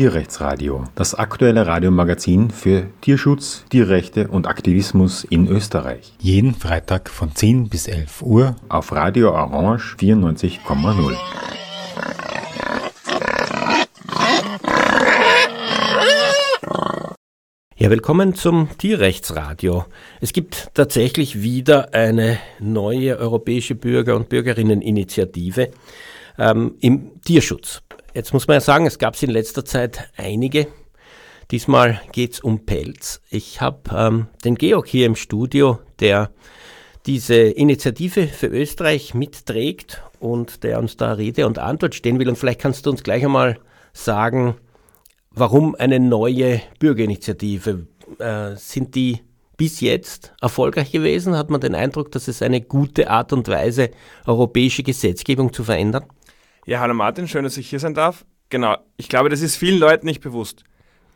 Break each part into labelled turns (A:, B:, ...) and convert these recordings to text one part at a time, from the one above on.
A: Tierrechtsradio, das aktuelle Radiomagazin für Tierschutz, Tierrechte und Aktivismus in Österreich. Jeden Freitag von 10 bis 11 Uhr auf Radio Orange 94,0.
B: Ja, willkommen zum Tierrechtsradio. Es gibt tatsächlich wieder eine neue europäische Bürger- und Bürgerinneninitiative ähm, im Tierschutz. Jetzt muss man ja sagen, es gab es in letzter Zeit einige. Diesmal geht es um Pelz. Ich habe ähm, den Georg hier im Studio, der diese Initiative für Österreich mitträgt und der uns da Rede und Antwort stehen will. Und vielleicht kannst du uns gleich einmal sagen, warum eine neue Bürgerinitiative? Äh, sind die bis jetzt erfolgreich gewesen? Hat man den Eindruck, dass es eine gute Art und Weise, europäische Gesetzgebung zu verändern?
C: Ja, hallo Martin, schön, dass ich hier sein darf. Genau, ich glaube, das ist vielen Leuten nicht bewusst.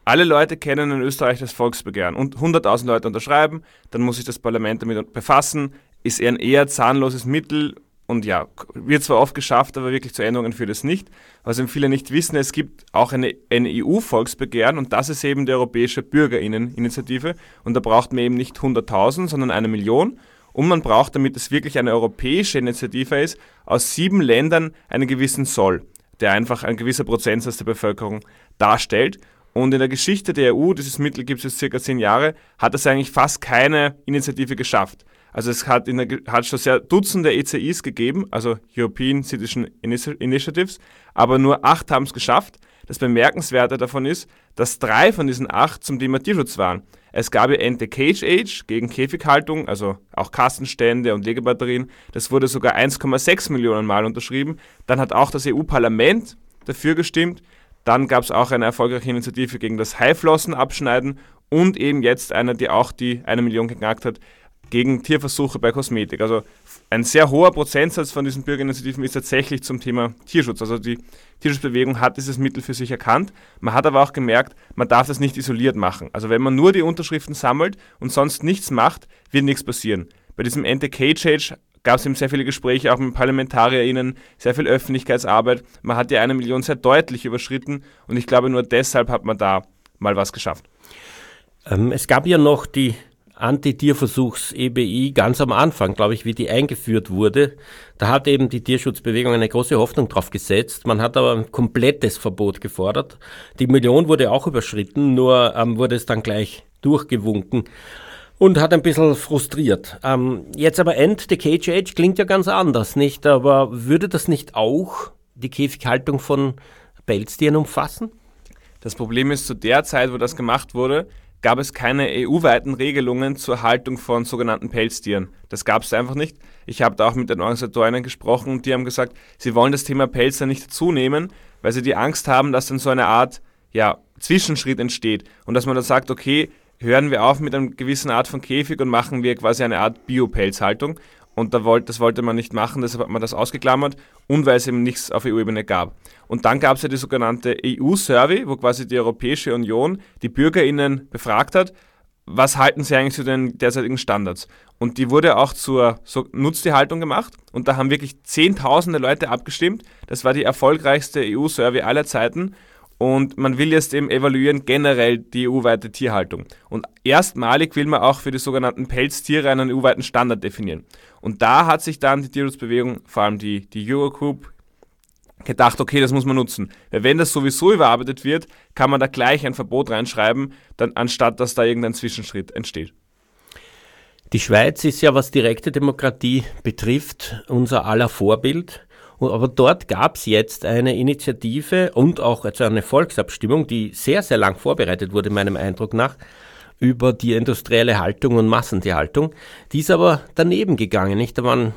C: Alle Leute kennen in Österreich das Volksbegehren und 100.000 Leute unterschreiben, dann muss sich das Parlament damit befassen, ist eher ein eher zahnloses Mittel und ja, wird zwar oft geschafft, aber wirklich zu Änderungen führt es nicht. Was eben viele nicht wissen, es gibt auch eine, eine EU-Volksbegehren und das ist eben die Europäische Bürgerinneninitiative und da braucht man eben nicht 100.000, sondern eine Million und man braucht, damit es wirklich eine europäische Initiative ist, aus sieben Ländern einen gewissen Soll, der einfach ein gewisser Prozentsatz der Bevölkerung darstellt. Und in der Geschichte der EU, dieses Mittel gibt es jetzt circa zehn Jahre, hat es eigentlich fast keine Initiative geschafft. Also es hat, in der, hat schon sehr Dutzende ECIs gegeben, also European Citizen Initiatives, aber nur acht haben es geschafft. Das Bemerkenswerte davon ist, dass drei von diesen acht zum Thema Tierschutz waren. Es gab ja Ente Cage Age gegen Käfighaltung, also auch Kastenstände und Legebatterien. Das wurde sogar 1,6 Millionen Mal unterschrieben. Dann hat auch das EU-Parlament dafür gestimmt. Dann gab es auch eine erfolgreiche Initiative gegen das Haiflossen abschneiden und eben jetzt eine, die auch die eine Million geknackt hat, gegen Tierversuche bei Kosmetik. Also ein sehr hoher Prozentsatz von diesen Bürgerinitiativen ist tatsächlich zum Thema Tierschutz. Also die Tierschutzbewegung hat dieses Mittel für sich erkannt. Man hat aber auch gemerkt, man darf das nicht isoliert machen. Also wenn man nur die Unterschriften sammelt und sonst nichts macht, wird nichts passieren. Bei diesem Anti-Cage gab es eben sehr viele Gespräche, auch mit ParlamentarierInnen, sehr viel Öffentlichkeitsarbeit. Man hat ja eine Million sehr deutlich überschritten und ich glaube, nur deshalb hat man da mal was geschafft.
B: Ähm, es gab ja noch die Anti-Tierversuchs-EBI ganz am Anfang, glaube ich, wie die eingeführt wurde. Da hat eben die Tierschutzbewegung eine große Hoffnung drauf gesetzt. Man hat aber ein komplettes Verbot gefordert. Die Million wurde auch überschritten, nur ähm, wurde es dann gleich durchgewunken und hat ein bisschen frustriert. Ähm, jetzt aber End the Cage Age klingt ja ganz anders, nicht? Aber würde das nicht auch die Käfighaltung von Pelztieren umfassen?
C: Das Problem ist, zu der Zeit, wo das gemacht wurde, gab es keine EU-weiten Regelungen zur Haltung von sogenannten Pelztieren. Das gab es einfach nicht. Ich habe da auch mit den Organisatorinnen gesprochen und die haben gesagt, sie wollen das Thema Pelz dann nicht dazunehmen, weil sie die Angst haben, dass dann so eine Art ja, Zwischenschritt entsteht und dass man dann sagt, okay, hören wir auf mit einer gewissen Art von Käfig und machen wir quasi eine Art Biopelzhaltung. Und da wollt, das wollte man nicht machen, deshalb hat man das ausgeklammert und weil es eben nichts auf EU-Ebene gab. Und dann gab es ja die sogenannte EU-Survey, wo quasi die Europäische Union die BürgerInnen befragt hat, was halten sie eigentlich zu den derzeitigen Standards? Und die wurde auch zur so Nutztierhaltung gemacht und da haben wirklich zehntausende Leute abgestimmt. Das war die erfolgreichste EU-Survey aller Zeiten und man will jetzt eben evaluieren generell die EU-weite Tierhaltung. Und erstmalig will man auch für die sogenannten Pelztiere einen EU-weiten Standard definieren. Und da hat sich dann die Tierschutzbewegung, vor allem die, die Eurogroup, gedacht, okay, das muss man nutzen. Weil wenn das sowieso überarbeitet wird, kann man da gleich ein Verbot reinschreiben, dann, anstatt dass da irgendein Zwischenschritt entsteht.
B: Die Schweiz ist ja, was direkte Demokratie betrifft, unser aller Vorbild. Aber dort gab es jetzt eine Initiative und auch also eine Volksabstimmung, die sehr, sehr lang vorbereitet wurde, meinem Eindruck nach, über die industrielle Haltung und Massentierhaltung. Die ist aber daneben gegangen, nicht? Da waren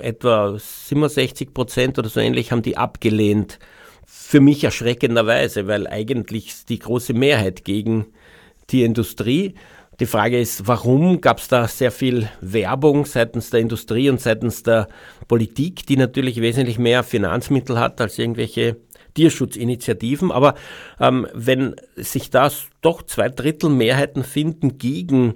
B: etwa 67 Prozent oder so ähnlich, haben die abgelehnt. Für mich erschreckenderweise, weil eigentlich die große Mehrheit gegen die Industrie. Die Frage ist, warum gab es da sehr viel Werbung seitens der Industrie und seitens der Politik, die natürlich wesentlich mehr Finanzmittel hat als irgendwelche Tierschutzinitiativen. Aber ähm, wenn sich da doch zwei Drittel Mehrheiten finden gegen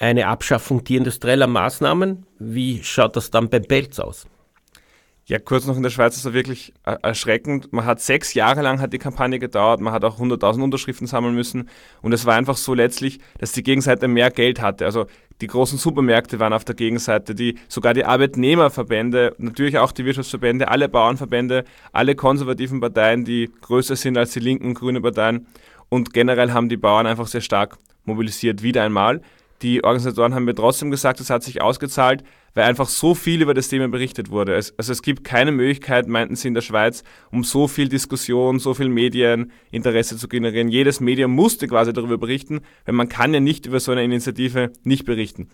B: eine Abschaffung tierindustrieller Maßnahmen, wie schaut das dann beim Pelz aus?
C: Ja, kurz noch in der Schweiz ist das wirklich erschreckend. Man hat sechs Jahre lang hat die Kampagne gedauert, man hat auch 100.000 Unterschriften sammeln müssen und es war einfach so letztlich, dass die Gegenseite mehr Geld hatte. Also die großen Supermärkte waren auf der Gegenseite, die, sogar die Arbeitnehmerverbände, natürlich auch die Wirtschaftsverbände, alle Bauernverbände, alle konservativen Parteien, die größer sind als die linken und grünen Parteien und generell haben die Bauern einfach sehr stark mobilisiert, wieder einmal. Die Organisatoren haben mir trotzdem gesagt, es hat sich ausgezahlt, weil einfach so viel über das Thema berichtet wurde. Es, also es gibt keine Möglichkeit, meinten sie in der Schweiz, um so viel Diskussion, so viel Medieninteresse zu generieren. Jedes Medium musste quasi darüber berichten, weil man kann ja nicht über so eine Initiative nicht berichten.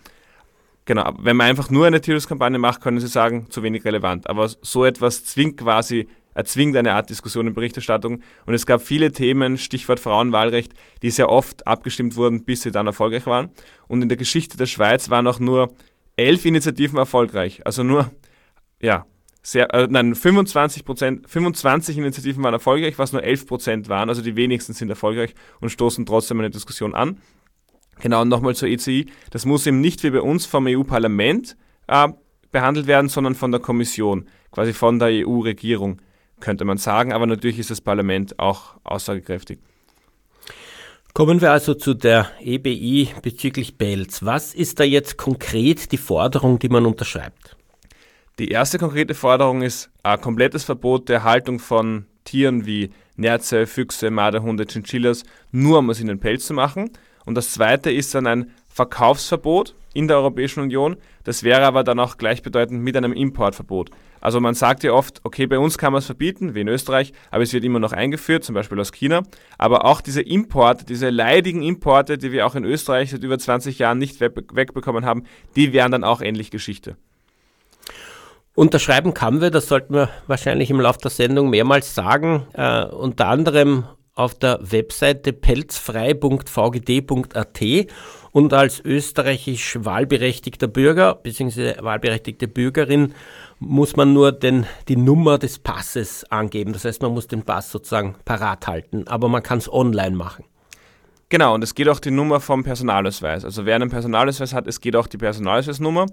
C: Genau, wenn man einfach nur eine Tierschutz-Kampagne macht, können Sie sagen, zu wenig relevant. Aber so etwas zwingt quasi, erzwingt eine Art Diskussion in Berichterstattung. Und es gab viele Themen, Stichwort Frauenwahlrecht, die sehr oft abgestimmt wurden, bis sie dann erfolgreich waren. Und in der Geschichte der Schweiz waren auch nur elf Initiativen erfolgreich. Also nur, ja, sehr, äh, nein, 25 Prozent, 25 Initiativen waren erfolgreich, was nur 11 Prozent waren. Also die wenigsten sind erfolgreich und stoßen trotzdem eine Diskussion an. Genau, und nochmal zur ECI. Das muss eben nicht wie bei uns vom EU-Parlament äh, behandelt werden, sondern von der Kommission, quasi von der EU-Regierung, könnte man sagen. Aber natürlich ist das Parlament auch aussagekräftig.
B: Kommen wir also zu der EBI bezüglich Belz. Was ist da jetzt konkret die Forderung, die man unterschreibt?
C: Die erste konkrete Forderung ist ein komplettes Verbot der Haltung von Tieren wie Nerze, Füchse, Marderhunde, Chinchillas, nur um aus ihnen Pelz zu machen. Und das zweite ist dann ein Verkaufsverbot in der Europäischen Union. Das wäre aber dann auch gleichbedeutend mit einem Importverbot. Also man sagt ja oft, okay, bei uns kann man es verbieten, wie in Österreich, aber es wird immer noch eingeführt, zum Beispiel aus China. Aber auch diese Importe, diese leidigen Importe, die wir auch in Österreich seit über 20 Jahren nicht wegbekommen haben, die wären dann auch ähnlich Geschichte.
B: Unterschreiben kann wir, das sollten wir wahrscheinlich im Laufe der Sendung mehrmals sagen, äh, unter anderem auf der Webseite pelzfrei.vgd.at und als österreichisch wahlberechtigter Bürger bzw. wahlberechtigte Bürgerin muss man nur den, die Nummer des Passes angeben. Das heißt, man muss den Pass sozusagen parat halten, aber man kann es online machen.
C: Genau, und es geht auch die Nummer vom Personalausweis. Also wer einen Personalausweis hat, es geht auch die Personalausweisnummer.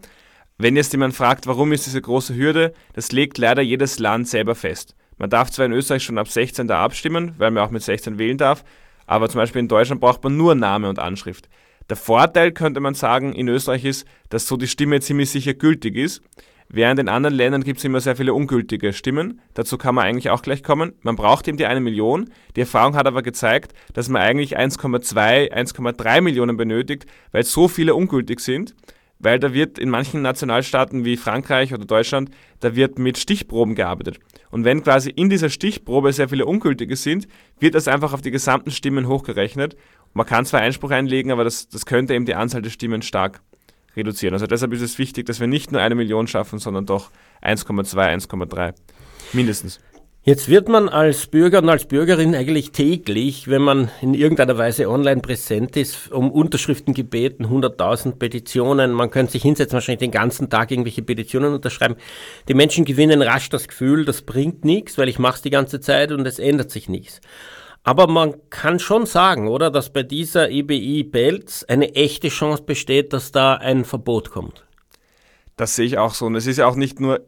C: Wenn jetzt jemand fragt, warum ist diese große Hürde, das legt leider jedes Land selber fest. Man darf zwar in Österreich schon ab 16 da abstimmen, weil man auch mit 16 wählen darf, aber zum Beispiel in Deutschland braucht man nur Name und Anschrift. Der Vorteil, könnte man sagen, in Österreich ist, dass so die Stimme ziemlich sicher gültig ist. Während in anderen Ländern gibt es immer sehr viele ungültige Stimmen. Dazu kann man eigentlich auch gleich kommen. Man braucht eben die eine Million. Die Erfahrung hat aber gezeigt, dass man eigentlich 1,2, 1,3 Millionen benötigt, weil so viele ungültig sind. Weil da wird in manchen Nationalstaaten wie Frankreich oder Deutschland, da wird mit Stichproben gearbeitet. Und wenn quasi in dieser Stichprobe sehr viele ungültige sind, wird das einfach auf die gesamten Stimmen hochgerechnet. Man kann zwar Einspruch einlegen, aber das, das könnte eben die Anzahl der Stimmen stark reduzieren. Also deshalb ist es wichtig, dass wir nicht nur eine Million schaffen, sondern doch 1,2, 1,3 mindestens.
B: Jetzt wird man als Bürger und als Bürgerin eigentlich täglich, wenn man in irgendeiner Weise online präsent ist, um Unterschriften gebeten, 100.000 Petitionen. Man könnte sich hinsetzen, wahrscheinlich den ganzen Tag irgendwelche Petitionen unterschreiben. Die Menschen gewinnen rasch das Gefühl, das bringt nichts, weil ich mache es die ganze Zeit und es ändert sich nichts. Aber man kann schon sagen, oder, dass bei dieser EBI Belz eine echte Chance besteht, dass da ein Verbot kommt.
C: Das sehe ich auch so. Und es ist ja auch nicht nur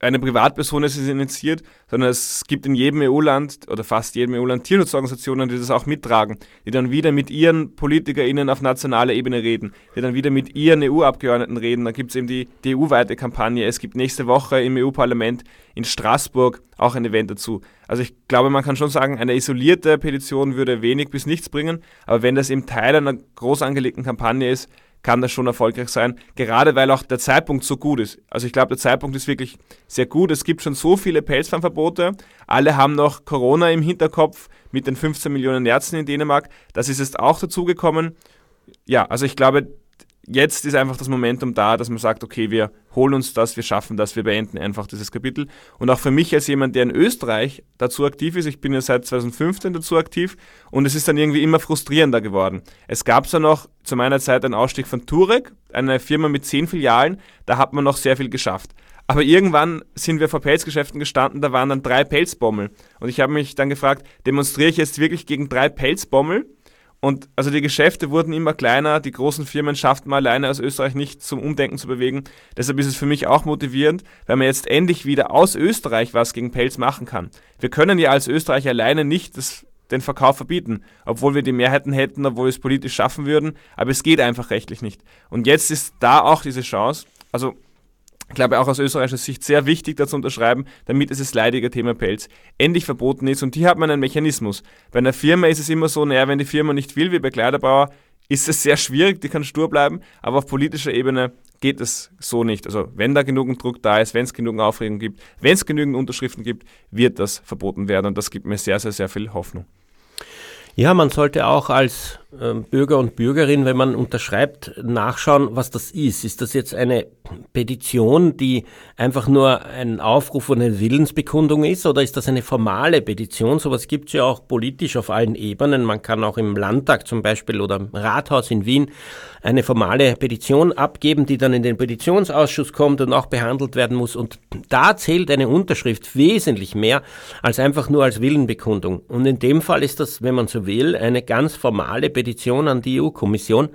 C: eine Privatperson ist es initiiert, sondern es gibt in jedem EU-Land oder fast jedem EU-Land Tierschutzorganisationen, die das auch mittragen, die dann wieder mit ihren PolitikerInnen auf nationaler Ebene reden, die dann wieder mit ihren EU-Abgeordneten reden. Da gibt es eben die, die EU-weite Kampagne. Es gibt nächste Woche im EU-Parlament in Straßburg auch ein Event dazu. Also ich glaube, man kann schon sagen, eine isolierte Petition würde wenig bis nichts bringen, aber wenn das eben Teil einer groß angelegten Kampagne ist, kann das schon erfolgreich sein, gerade weil auch der Zeitpunkt so gut ist. Also ich glaube, der Zeitpunkt ist wirklich sehr gut. Es gibt schon so viele Pelzfarmverbote. Alle haben noch Corona im Hinterkopf mit den 15 Millionen Ärzten in Dänemark. Das ist jetzt auch dazugekommen. Ja, also ich glaube, jetzt ist einfach das Momentum da, dass man sagt, okay, wir holen uns das, wir schaffen das, wir beenden einfach dieses Kapitel. Und auch für mich als jemand, der in Österreich dazu aktiv ist, ich bin ja seit 2015 dazu aktiv und es ist dann irgendwie immer frustrierender geworden. Es gab zwar noch zu meiner Zeit einen Ausstieg von Turek, eine Firma mit zehn Filialen, da hat man noch sehr viel geschafft. Aber irgendwann sind wir vor Pelzgeschäften gestanden, da waren dann drei Pelzbommel. Und ich habe mich dann gefragt, demonstriere ich jetzt wirklich gegen drei Pelzbommel? Und also die Geschäfte wurden immer kleiner, die großen Firmen schafften mal alleine aus Österreich nicht zum Umdenken zu bewegen. Deshalb ist es für mich auch motivierend, weil man jetzt endlich wieder aus Österreich was gegen Pelz machen kann. Wir können ja als Österreich alleine nicht das, den Verkauf verbieten, obwohl wir die Mehrheiten hätten, obwohl wir es politisch schaffen würden, aber es geht einfach rechtlich nicht. Und jetzt ist da auch diese Chance. Also ich glaube auch aus österreichischer Sicht sehr wichtig, dazu unterschreiben, damit dieses leidige Thema Pelz endlich verboten ist. Und hier hat man einen Mechanismus. Bei einer Firma ist es immer so, naja, wenn die Firma nicht will, wie bei Kleiderbauer, ist es sehr schwierig, die kann stur bleiben, aber auf politischer Ebene geht es so nicht. Also wenn da genügend Druck da ist, wenn es genügend Aufregung gibt, wenn es genügend Unterschriften gibt, wird das verboten werden und das gibt mir sehr, sehr, sehr viel Hoffnung.
B: Ja, man sollte auch als äh, Bürger und Bürgerin, wenn man unterschreibt, nachschauen, was das ist. Ist das jetzt eine Petition, die einfach nur ein Aufruf und eine Willensbekundung ist, oder ist das eine formale Petition? Sowas gibt es ja auch politisch auf allen Ebenen. Man kann auch im Landtag zum Beispiel oder im Rathaus in Wien eine formale Petition abgeben, die dann in den Petitionsausschuss kommt und auch behandelt werden muss. Und da zählt eine Unterschrift wesentlich mehr als einfach nur als Willenbekundung. Und in dem Fall ist das, wenn man so will, eine ganz formale Petition an die EU-Kommission,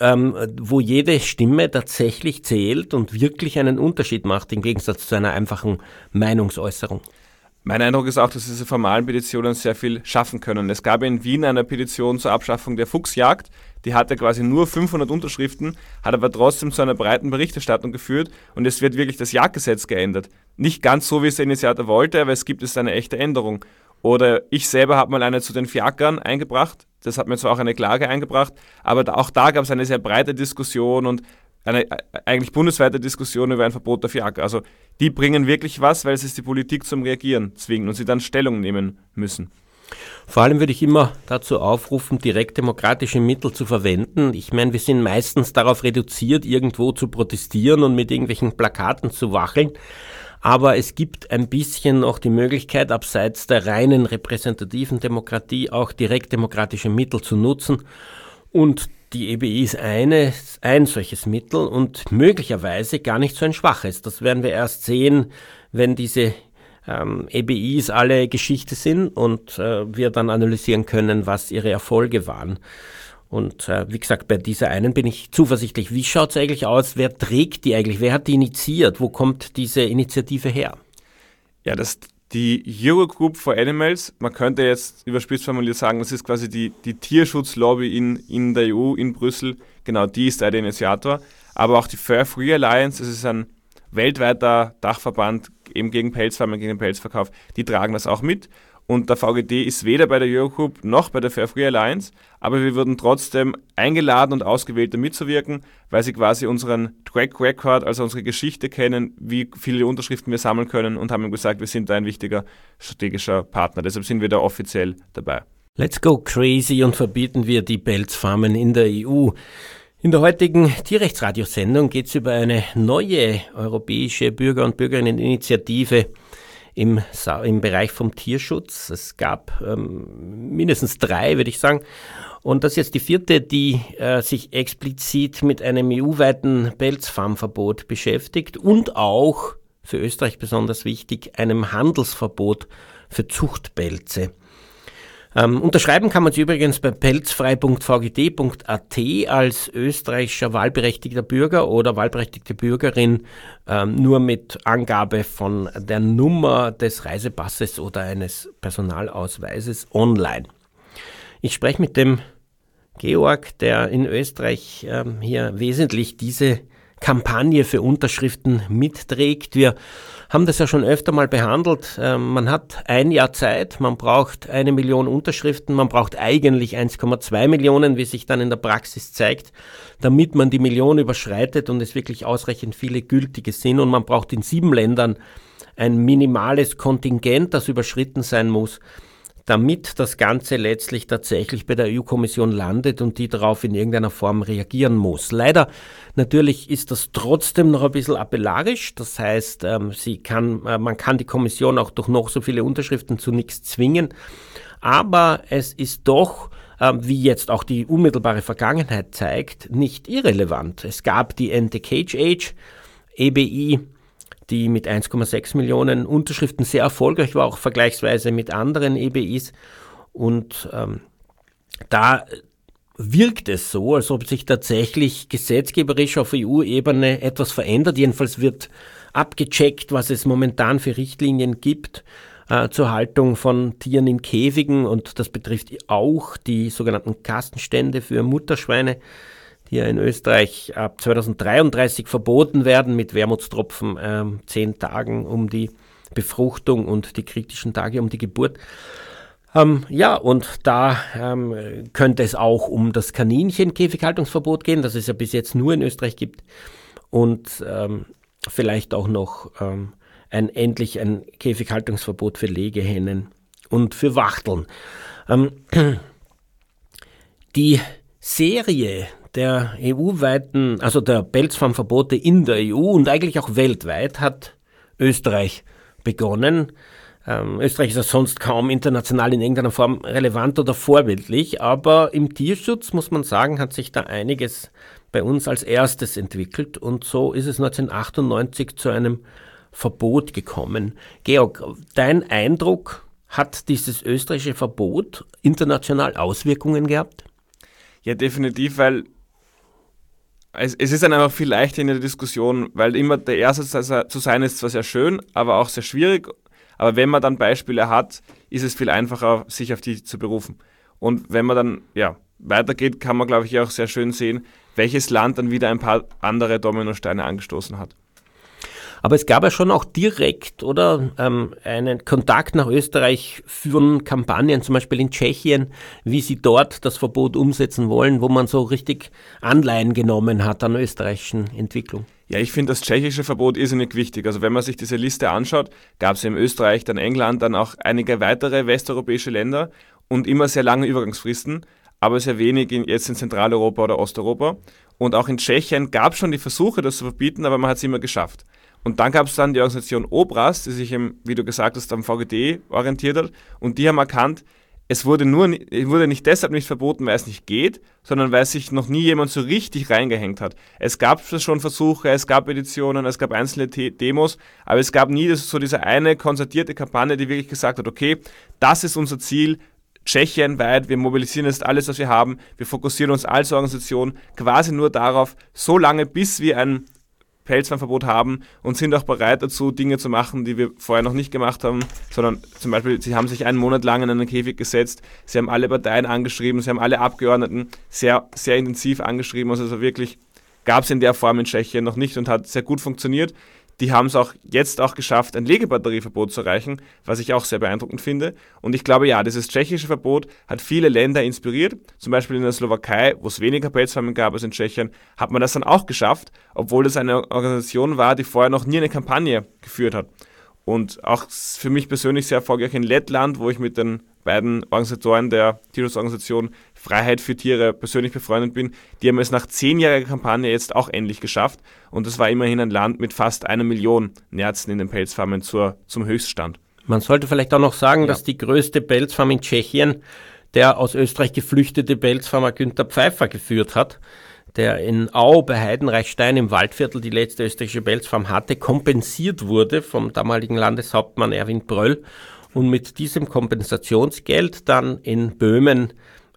B: ähm, wo jede Stimme tatsächlich zählt und wirklich einen Unterschied macht, im Gegensatz zu einer einfachen Meinungsäußerung.
C: Mein Eindruck ist auch, dass diese formalen Petitionen sehr viel schaffen können. Es gab in Wien eine Petition zur Abschaffung der Fuchsjagd, die hatte quasi nur 500 Unterschriften, hat aber trotzdem zu einer breiten Berichterstattung geführt und es wird wirklich das Jagdgesetz geändert. Nicht ganz so, wie es der Initiator wollte, aber es gibt es eine echte Änderung. Oder ich selber habe mal eine zu den Fiakern eingebracht. Das hat mir zwar auch eine Klage eingebracht, aber auch da gab es eine sehr breite Diskussion und eine äh, eigentlich bundesweite Diskussion über ein Verbot der Fiaker. Also die bringen wirklich was, weil es die Politik zum Reagieren zwingen und sie dann Stellung nehmen müssen.
B: Vor allem würde ich immer dazu aufrufen, direktdemokratische Mittel zu verwenden. Ich meine, wir sind meistens darauf reduziert, irgendwo zu protestieren und mit irgendwelchen Plakaten zu wacheln. Aber es gibt ein bisschen noch die Möglichkeit, abseits der reinen repräsentativen Demokratie auch direktdemokratische Mittel zu nutzen. Und die EBI ist eine, ein solches Mittel und möglicherweise gar nicht so ein schwaches. Das werden wir erst sehen, wenn diese ähm, EBIs alle Geschichte sind und äh, wir dann analysieren können, was ihre Erfolge waren. Und äh, wie gesagt, bei dieser einen bin ich zuversichtlich. Wie schaut es eigentlich aus? Wer trägt die eigentlich? Wer hat die initiiert? Wo kommt diese Initiative her?
C: Ja, das die Eurogroup for Animals, man könnte jetzt überspitzt formuliert sagen, das ist quasi die, die Tierschutzlobby in, in der EU, in Brüssel. Genau, die ist der Initiator. Aber auch die Fair Free Alliance, das ist ein weltweiter Dachverband eben gegen Pelzfarmen, gegen den Pelzverkauf, die tragen das auch mit. Und der VGD ist weder bei der Eurogroup noch bei der Fair Free Alliance, aber wir wurden trotzdem eingeladen und ausgewählt, da mitzuwirken, weil sie quasi unseren Track Record, also unsere Geschichte kennen, wie viele Unterschriften wir sammeln können und haben gesagt, wir sind da ein wichtiger strategischer Partner. Deshalb sind wir da offiziell dabei.
B: Let's go crazy und verbieten wir die Pelzfarmen in der EU. In der heutigen Tierrechtsradiosendung geht es über eine neue europäische Bürger- und Bürgerinneninitiative im, im Bereich vom Tierschutz. Es gab ähm, mindestens drei, würde ich sagen. Und das ist jetzt die vierte, die äh, sich explizit mit einem EU-weiten Pelzfarmverbot beschäftigt und auch, für Österreich besonders wichtig, einem Handelsverbot für Zuchtpelze. Ähm, unterschreiben kann man sie übrigens bei pelzfrei.vgd.at als österreichischer wahlberechtigter Bürger oder wahlberechtigte Bürgerin ähm, nur mit Angabe von der Nummer des Reisepasses oder eines Personalausweises online. Ich spreche mit dem Georg, der in Österreich ähm, hier wesentlich diese Kampagne für Unterschriften mitträgt. Wir haben das ja schon öfter mal behandelt. Ähm, man hat ein Jahr Zeit, man braucht eine Million Unterschriften, man braucht eigentlich 1,2 Millionen, wie sich dann in der Praxis zeigt, damit man die Million überschreitet und es wirklich ausreichend viele gültige sind. Und man braucht in sieben Ländern ein minimales Kontingent, das überschritten sein muss damit das Ganze letztlich tatsächlich bei der EU-Kommission landet und die darauf in irgendeiner Form reagieren muss. Leider natürlich ist das trotzdem noch ein bisschen appellarisch. Das heißt, ähm, sie kann, äh, man kann die Kommission auch durch noch so viele Unterschriften zu nichts zwingen. Aber es ist doch ähm, wie jetzt auch die unmittelbare Vergangenheit zeigt, nicht irrelevant. Es gab die Ente Cage Age, EBI, die mit 1,6 Millionen Unterschriften sehr erfolgreich war, auch vergleichsweise mit anderen EBIs. Und ähm, da wirkt es so, als ob sich tatsächlich gesetzgeberisch auf EU-Ebene etwas verändert. Jedenfalls wird abgecheckt, was es momentan für Richtlinien gibt äh, zur Haltung von Tieren in Käfigen und das betrifft auch die sogenannten Kastenstände für Mutterschweine, ja in Österreich ab 2033 verboten werden mit Wermutstropfen äh, zehn Tagen um die Befruchtung und die kritischen Tage um die Geburt. Ähm, ja, und da ähm, könnte es auch um das Kaninchen-Käfighaltungsverbot gehen, das es ja bis jetzt nur in Österreich gibt. Und ähm, vielleicht auch noch ähm, ein, endlich ein Käfighaltungsverbot für Legehennen und für Wachteln. Ähm, die Serie der EU-weiten, also der Pelzfarmverbote in der EU und eigentlich auch weltweit hat Österreich begonnen. Ähm, Österreich ist ja sonst kaum international in irgendeiner Form relevant oder vorbildlich, aber im Tierschutz, muss man sagen, hat sich da einiges bei uns als erstes entwickelt und so ist es 1998 zu einem Verbot gekommen. Georg, dein Eindruck, hat dieses österreichische Verbot international Auswirkungen gehabt?
C: Ja, definitiv, weil es, es ist dann einfach viel leichter in der Diskussion, weil immer der Erste zu sein ist zwar sehr schön, aber auch sehr schwierig. Aber wenn man dann Beispiele hat, ist es viel einfacher, sich auf die zu berufen. Und wenn man dann ja, weitergeht, kann man, glaube ich, auch sehr schön sehen, welches Land dann wieder ein paar andere Dominosteine angestoßen hat.
B: Aber es gab ja schon auch direkt oder ähm, einen Kontakt nach Österreich für Kampagnen, zum Beispiel in Tschechien, wie sie dort das Verbot umsetzen wollen, wo man so richtig Anleihen genommen hat an österreichischen Entwicklung.
C: Ja, ich finde das tschechische Verbot irrsinnig wichtig. Also wenn man sich diese Liste anschaut, gab es in Österreich, dann England, dann auch einige weitere westeuropäische Länder und immer sehr lange Übergangsfristen, aber sehr wenig in, jetzt in Zentraleuropa oder Osteuropa. Und auch in Tschechien gab es schon die Versuche, das zu verbieten, aber man hat es immer geschafft. Und dann gab es dann die Organisation Obras, die sich, im, wie du gesagt hast, am VGD orientiert hat. Und die haben erkannt, es wurde, nur, wurde nicht deshalb nicht verboten, weil es nicht geht, sondern weil sich noch nie jemand so richtig reingehängt hat. Es gab schon Versuche, es gab Editionen, es gab einzelne Demos, aber es gab nie so diese eine konzertierte Kampagne, die wirklich gesagt hat, okay, das ist unser Ziel, Tschechien weit, wir mobilisieren jetzt alles, was wir haben, wir fokussieren uns als Organisation quasi nur darauf, so lange bis wir ein Pelzweinverbot haben und sind auch bereit dazu, Dinge zu machen, die wir vorher noch nicht gemacht haben, sondern zum Beispiel, sie haben sich einen Monat lang in einen Käfig gesetzt, sie haben alle Parteien angeschrieben, sie haben alle Abgeordneten sehr, sehr intensiv angeschrieben, also wirklich gab es in der Form in Tschechien noch nicht und hat sehr gut funktioniert. Die haben es auch jetzt auch geschafft, ein Legebatterieverbot zu erreichen, was ich auch sehr beeindruckend finde. Und ich glaube, ja, dieses tschechische Verbot hat viele Länder inspiriert. Zum Beispiel in der Slowakei, wo es weniger Pelzfarmen gab als in Tschechien, hat man das dann auch geschafft, obwohl es eine Organisation war, die vorher noch nie eine Kampagne geführt hat. Und auch für mich persönlich sehr erfolgreich in Lettland, wo ich mit den beiden Organisatoren der Tierschutzorganisation Freiheit für Tiere persönlich befreundet bin, die haben es nach zehnjähriger Kampagne jetzt auch endlich geschafft. Und das war immerhin ein Land mit fast einer Million Nerzen in den Pelzfarmen zur, zum Höchststand.
B: Man sollte vielleicht auch noch sagen, ja. dass die größte Pelzfarm in Tschechien der aus Österreich geflüchtete Pelzfarmer Günther Pfeiffer geführt hat, der in Au bei Heidenreichstein im Waldviertel die letzte österreichische Pelzfarm hatte, kompensiert wurde vom damaligen Landeshauptmann Erwin Bröll und mit diesem Kompensationsgeld dann in Böhmen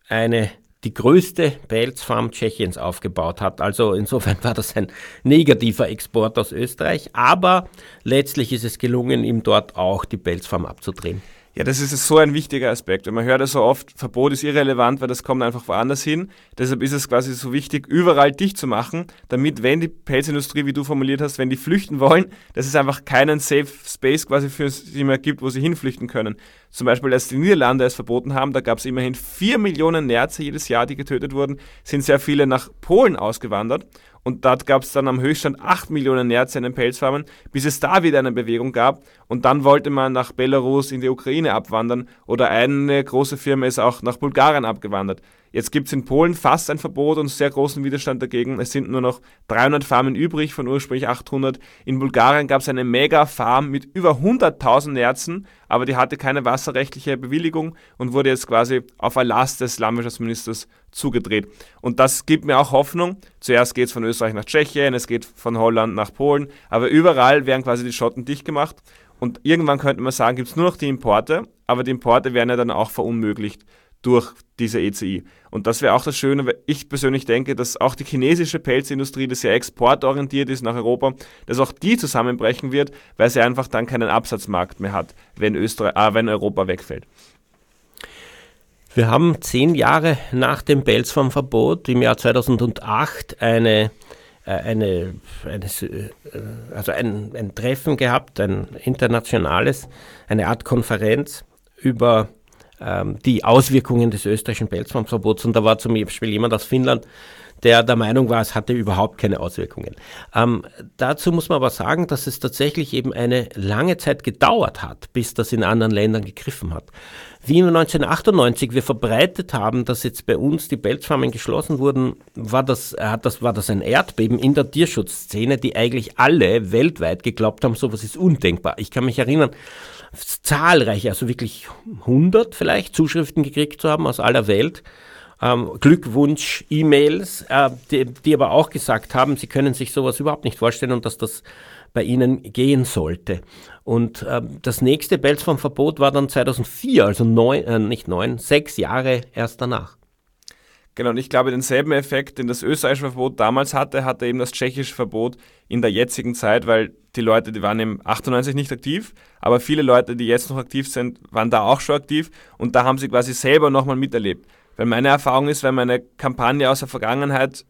B: eine die größte Pelzfarm Tschechiens aufgebaut hat. Also insofern war das ein negativer Export aus Österreich, aber letztlich ist es gelungen, ihm dort auch die Pelzfarm abzudrehen.
C: Ja, das ist so ein wichtiger Aspekt. Und man hört ja so oft, Verbot ist irrelevant, weil das kommt einfach woanders hin. Deshalb ist es quasi so wichtig, überall dicht zu machen, damit, wenn die Pelzindustrie, wie du formuliert hast, wenn die flüchten wollen, dass es einfach keinen Safe Space quasi für sie mehr gibt, wo sie hinflüchten können. Zum Beispiel, als die Niederlande es verboten haben, da gab es immerhin vier Millionen Nerze jedes Jahr, die getötet wurden, sind sehr viele nach Polen ausgewandert. Und dort gab es dann am Höchststand 8 Millionen Nerze in den Pelzfarmen, bis es da wieder eine Bewegung gab. Und dann wollte man nach Belarus in die Ukraine abwandern oder eine große Firma ist auch nach Bulgarien abgewandert. Jetzt gibt es in Polen fast ein Verbot und sehr großen Widerstand dagegen. Es sind nur noch 300 Farmen übrig von ursprünglich 800. In Bulgarien gab es eine Mega-Farm mit über 100.000 Nerzen, aber die hatte keine wasserrechtliche Bewilligung und wurde jetzt quasi auf Erlass des Landwirtschaftsministers zugedreht. Und das gibt mir auch Hoffnung. Zuerst geht es von Österreich nach Tschechien, es geht von Holland nach Polen, aber überall werden quasi die Schotten dicht gemacht. Und irgendwann könnte man sagen, gibt es nur noch die Importe, aber die Importe werden ja dann auch verunmöglicht durch diese ECI. Und das wäre auch das Schöne, weil ich persönlich denke, dass auch die chinesische Pelzindustrie, die sehr exportorientiert ist nach Europa, dass auch die zusammenbrechen wird, weil sie einfach dann keinen Absatzmarkt mehr hat, wenn, Österreich, äh, wenn Europa wegfällt.
B: Wir haben zehn Jahre nach dem Pelzfarmverbot im Jahr 2008 eine, äh, eine, eine äh, also ein, ein Treffen gehabt, ein internationales, eine Art Konferenz über ähm, die Auswirkungen des österreichischen Pelzfarmverbots. Und da war zum Beispiel jemand aus Finnland, der der Meinung war, es hatte überhaupt keine Auswirkungen. Ähm, dazu muss man aber sagen, dass es tatsächlich eben eine lange Zeit gedauert hat, bis das in anderen Ländern gegriffen hat. Wie 1998 wir verbreitet haben, dass jetzt bei uns die Pelzfarmen geschlossen wurden, war das, hat das, war das ein Erdbeben in der Tierschutzszene, die eigentlich alle weltweit geglaubt haben, sowas ist undenkbar. Ich kann mich erinnern, zahlreiche, also wirklich 100 vielleicht Zuschriften gekriegt zu haben aus aller Welt. Ähm, Glückwunsch, E-Mails, äh, die, die aber auch gesagt haben, sie können sich sowas überhaupt nicht vorstellen und dass das bei ihnen gehen sollte. Und äh, das nächste Pelzfarmverbot war dann 2004, also neun, äh, nicht neun, sechs Jahre erst danach.
C: Genau, und ich glaube, denselben Effekt, den das österreichische Verbot damals hatte, hatte eben das tschechische Verbot in der jetzigen Zeit, weil die Leute, die waren im 98 nicht aktiv, aber viele Leute, die jetzt noch aktiv sind, waren da auch schon aktiv und da haben sie quasi selber nochmal miterlebt. Weil meine Erfahrung ist, wenn man eine Kampagne aus der Vergangenheit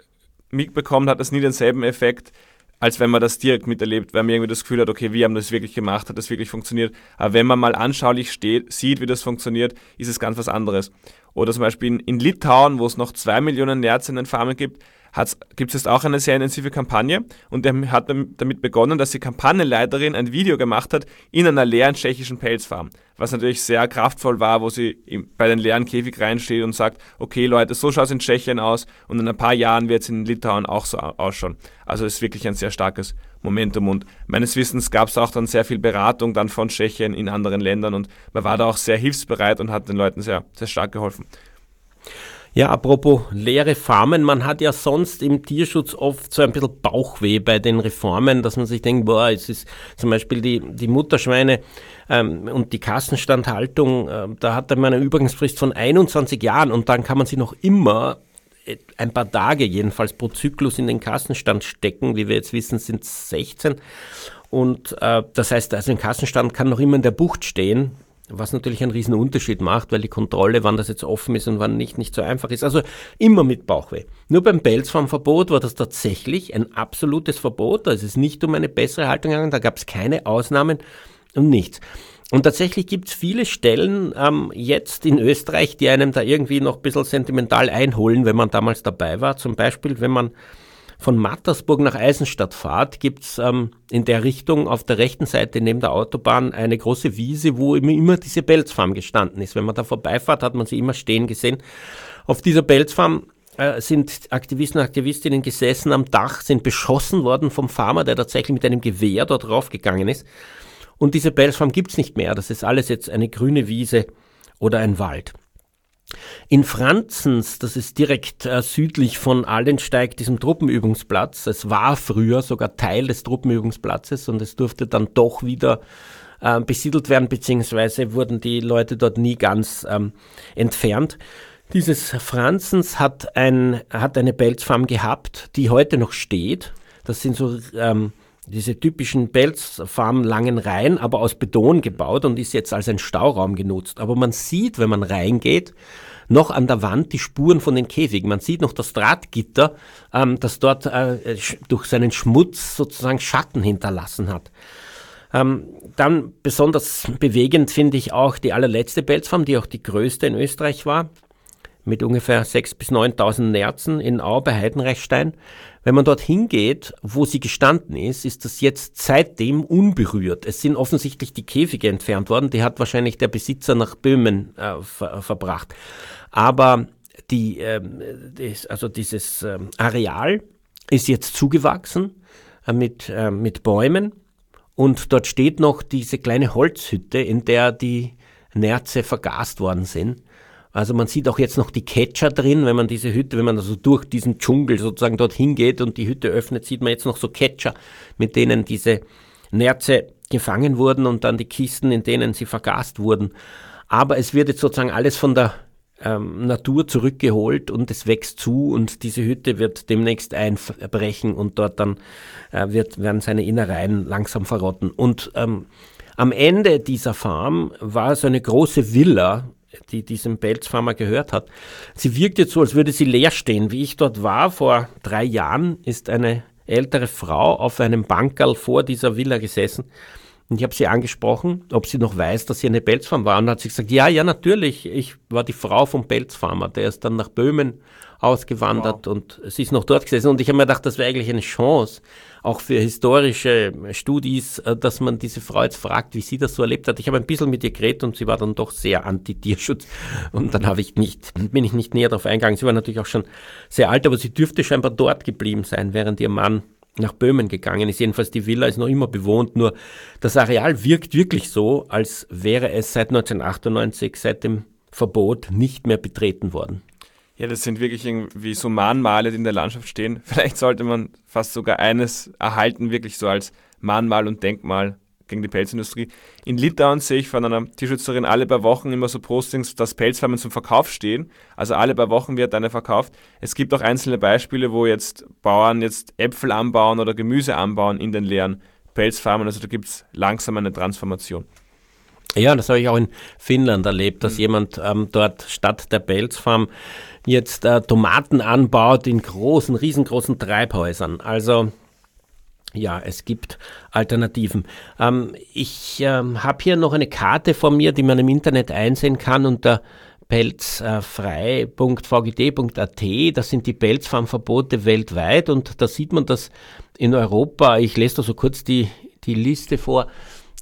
C: mitbekommt, hat das nie denselben Effekt, als wenn man das direkt miterlebt, weil man irgendwie das Gefühl hat, okay, wir haben das wirklich gemacht, hat das wirklich funktioniert. Aber wenn man mal anschaulich steht, sieht, wie das funktioniert, ist es ganz was anderes. Oder zum Beispiel in, in Litauen, wo es noch zwei Millionen Nerze in den Farmen gibt, gibt es jetzt auch eine sehr intensive Kampagne und der hat damit begonnen, dass die Kampagnenleiterin ein Video gemacht hat in einer leeren tschechischen Pelzfarm, was natürlich sehr kraftvoll war, wo sie bei den leeren Käfig reinsteht und sagt, okay Leute, so schaut es in Tschechien aus und in ein paar Jahren wird es in Litauen auch so ausschauen. Also es ist wirklich ein sehr starkes Momentum und meines Wissens gab es auch dann sehr viel Beratung dann von Tschechien in anderen Ländern und man war da auch sehr hilfsbereit und hat den Leuten sehr, sehr stark geholfen.
B: Ja, apropos leere Farmen, man hat ja sonst im Tierschutz oft so ein bisschen Bauchweh bei den Reformen, dass man sich denkt, boah, es ist zum Beispiel die, die Mutterschweine ähm, und die Kassenstandhaltung, äh, da hat man eine Übergangsfrist von 21 Jahren und dann kann man sie noch immer äh, ein paar Tage jedenfalls pro Zyklus in den Kassenstand stecken. Wie wir jetzt wissen, sind es 16. Und äh, das heißt, also ein Kassenstand kann noch immer in der Bucht stehen. Was natürlich einen riesen Unterschied macht, weil die Kontrolle, wann das jetzt offen ist und wann nicht, nicht so einfach ist. Also immer mit Bauchweh. Nur beim Pelzfarmverbot war das tatsächlich ein absolutes Verbot. Da ist es nicht um eine bessere Haltung gegangen, da gab es keine Ausnahmen und nichts. Und tatsächlich gibt es viele Stellen ähm, jetzt in Österreich, die einem da irgendwie noch ein bisschen sentimental einholen, wenn man damals dabei war. Zum Beispiel, wenn man von Mattersburg nach Eisenstadt fahrt, gibt es ähm, in der Richtung auf der rechten Seite neben der Autobahn eine große Wiese, wo immer, diese Pelzfarm gestanden ist. Wenn man da vorbeifährt, hat man sie immer stehen gesehen. Auf dieser Pelzfarm äh, sind Aktivisten und Aktivistinnen gesessen am Dach, sind beschossen worden vom Farmer, der tatsächlich mit einem Gewehr dort raufgegangen ist. Und diese Pelzfarm gibt es nicht mehr. Das ist alles jetzt eine grüne Wiese oder ein Wald. In Franzens, das ist direkt äh, südlich von Aldensteig, diesem Truppenübungsplatz, es war früher sogar Teil des Truppenübungsplatzes und es durfte dann doch wieder äh, besiedelt werden, beziehungsweise wurden die Leute dort nie ganz ähm, entfernt. Dieses Franzens hat, ein, hat eine Pelzfarm gehabt, die heute noch steht. Das sind so ähm, diese typischen Pelzfarmen langen Reihen, aber aus Beton gebaut und ist jetzt als ein Stauraum genutzt. Aber man sieht, wenn man reingeht, noch an der Wand die Spuren von den Käfigen. Man sieht noch das Drahtgitter, ähm, das dort äh, durch seinen Schmutz sozusagen Schatten hinterlassen hat. Ähm, dann besonders bewegend finde ich auch die allerletzte Pelzfarm, die auch die größte in Österreich war, mit ungefähr 6.000 bis 9.000 Nerzen in Au bei Heidenreichstein. Wenn man dort hingeht, wo sie gestanden ist, ist das jetzt seitdem unberührt. Es sind offensichtlich die Käfige entfernt worden. Die hat wahrscheinlich der Besitzer nach Böhmen äh, ver verbracht. Aber die, äh, das, also dieses äh, Areal ist jetzt zugewachsen äh, mit, äh, mit Bäumen. Und dort steht noch diese kleine Holzhütte, in der die Nerze vergast worden sind. Also man sieht auch jetzt noch die Catcher drin, wenn man diese Hütte, wenn man also durch diesen Dschungel sozusagen dorthin geht und die Hütte öffnet, sieht man jetzt noch so Catcher, mit denen diese Nerze gefangen wurden und dann die Kisten, in denen sie vergast wurden. Aber es wird jetzt sozusagen alles von der ähm, Natur zurückgeholt und es wächst zu und diese Hütte wird demnächst einbrechen und dort dann äh, wird, werden seine Innereien langsam verrotten. Und ähm, am Ende dieser Farm war so eine große Villa, die diesem Pelzfarmer gehört hat. Sie wirkt jetzt so, als würde sie leer stehen. Wie ich dort war vor drei Jahren, ist eine ältere Frau auf einem Bankerl vor dieser Villa gesessen. Und ich habe sie angesprochen, ob sie noch weiß, dass sie eine Pelzfarm war. Und hat sie gesagt, ja, ja, natürlich. Ich war die Frau vom Pelzfarmer. Der ist dann nach Böhmen ausgewandert wow. und sie ist noch dort gesessen. Und ich habe mir gedacht, das wäre eigentlich eine Chance, auch für historische Studis, äh, dass man diese Frau jetzt fragt, wie sie das so erlebt hat. Ich habe ein bisschen mit ihr geredet und sie war dann doch sehr anti-Tierschutz. Und dann habe ich nicht, bin ich nicht näher darauf eingegangen. Sie war natürlich auch schon sehr alt, aber sie dürfte scheinbar dort geblieben sein, während ihr Mann nach Böhmen gegangen ist. Jedenfalls die Villa ist noch immer bewohnt, nur das Areal wirkt wirklich so, als wäre es seit 1998, seit dem Verbot, nicht mehr betreten worden.
C: Ja, das sind wirklich irgendwie so Mahnmale, die in der Landschaft stehen. Vielleicht sollte man fast sogar eines erhalten, wirklich so als Mahnmal und Denkmal gegen die Pelzindustrie. In Litauen sehe ich von einer Tierschützerin alle paar Wochen immer so Postings, dass Pelzfarmen zum Verkauf stehen. Also alle paar Wochen wird eine verkauft. Es gibt auch einzelne Beispiele, wo jetzt Bauern jetzt Äpfel anbauen oder Gemüse anbauen in den leeren Pelzfarmen. Also da gibt es langsam eine Transformation.
B: Ja, das habe ich auch in Finnland erlebt, dass mhm. jemand ähm, dort statt der Pelzfarm jetzt äh, Tomaten anbaut in großen, riesengroßen Treibhäusern. Also ja, es gibt Alternativen. Ähm, ich ähm, habe hier noch eine Karte von mir, die man im Internet einsehen kann unter pelzfrei.vgd.at. Das sind die Pelzfarmverbote weltweit und da sieht man das in Europa. Ich lese da so kurz die, die Liste vor.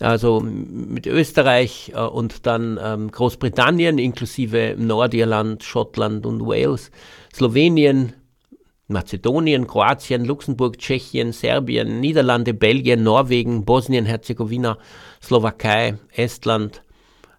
B: Also mit Österreich äh, und dann ähm, Großbritannien inklusive Nordirland, Schottland und Wales, Slowenien, Mazedonien, Kroatien, Luxemburg, Tschechien, Serbien, Niederlande, Belgien, Norwegen, Bosnien-Herzegowina, Slowakei, Estland,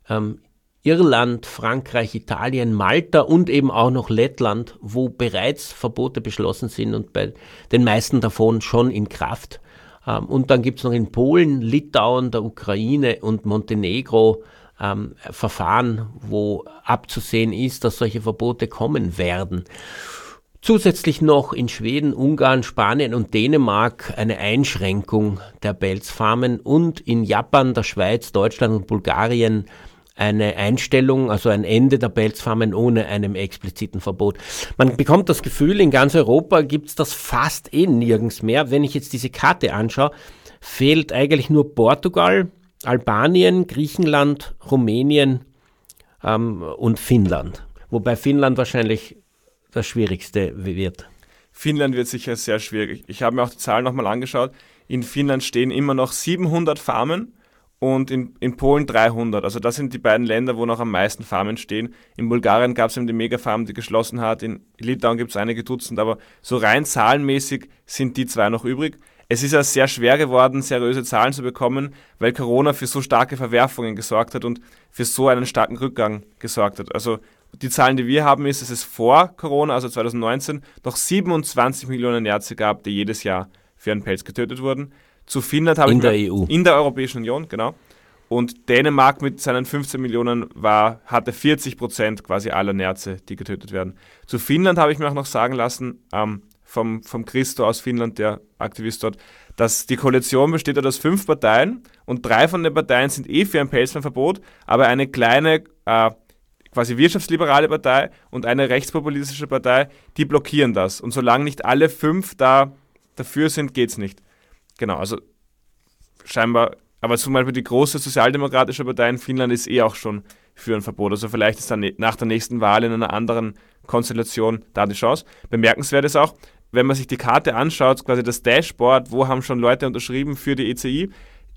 B: ähm, Irland, Frankreich, Italien, Malta und eben auch noch Lettland, wo bereits Verbote beschlossen sind und bei den meisten davon schon in Kraft. Ähm, und dann gibt es noch in Polen, Litauen, der Ukraine und Montenegro ähm, Verfahren, wo abzusehen ist, dass solche Verbote kommen werden. Zusätzlich noch in Schweden, Ungarn, Spanien und Dänemark eine Einschränkung der Pelzfarmen und in Japan, der Schweiz, Deutschland und Bulgarien eine Einstellung, also ein Ende der Pelzfarmen ohne einem expliziten Verbot. Man bekommt das Gefühl, in ganz Europa gibt es das fast eh nirgends mehr. Wenn ich jetzt diese Karte anschaue, fehlt eigentlich nur Portugal, Albanien, Griechenland, Rumänien ähm, und Finnland. Wobei Finnland wahrscheinlich das Schwierigste wird?
C: Finnland wird sicher sehr schwierig. Ich habe mir auch die Zahlen nochmal angeschaut. In Finnland stehen immer noch 700 Farmen und in, in Polen 300. Also das sind die beiden Länder, wo noch am meisten Farmen stehen. In Bulgarien gab es eben die Megafarm, die geschlossen hat. In Litauen gibt es einige Dutzend, aber so rein zahlenmäßig sind die zwei noch übrig. Es ist ja sehr schwer geworden, seriöse Zahlen zu bekommen, weil Corona für so starke Verwerfungen gesorgt hat und für so einen starken Rückgang gesorgt hat. Also die Zahlen, die wir haben, ist, dass es vor Corona, also 2019, noch 27 Millionen Nerze gab, die jedes Jahr für einen Pelz getötet wurden. Zu Finnland habe
B: in
C: ich
B: der EU.
C: In der Europäischen Union, genau. Und Dänemark mit seinen 15 Millionen war, hatte 40 Prozent quasi aller Nerze, die getötet werden. Zu Finnland habe ich mir auch noch sagen lassen, ähm, vom, vom Christo aus Finnland, der Aktivist dort, dass die Koalition besteht aus fünf Parteien und drei von den Parteien sind eh für ein Pelzfernverbot, aber eine kleine äh, quasi wirtschaftsliberale Partei und eine rechtspopulistische Partei, die blockieren das. Und solange nicht alle fünf da dafür sind, geht es nicht. Genau, also scheinbar, aber zum Beispiel die große sozialdemokratische Partei in Finnland ist eh auch schon für ein Verbot. Also vielleicht ist dann nach der nächsten Wahl in einer anderen Konstellation da die Chance. Bemerkenswert ist auch, wenn man sich die Karte anschaut, quasi das Dashboard, wo haben schon Leute unterschrieben für die ECI,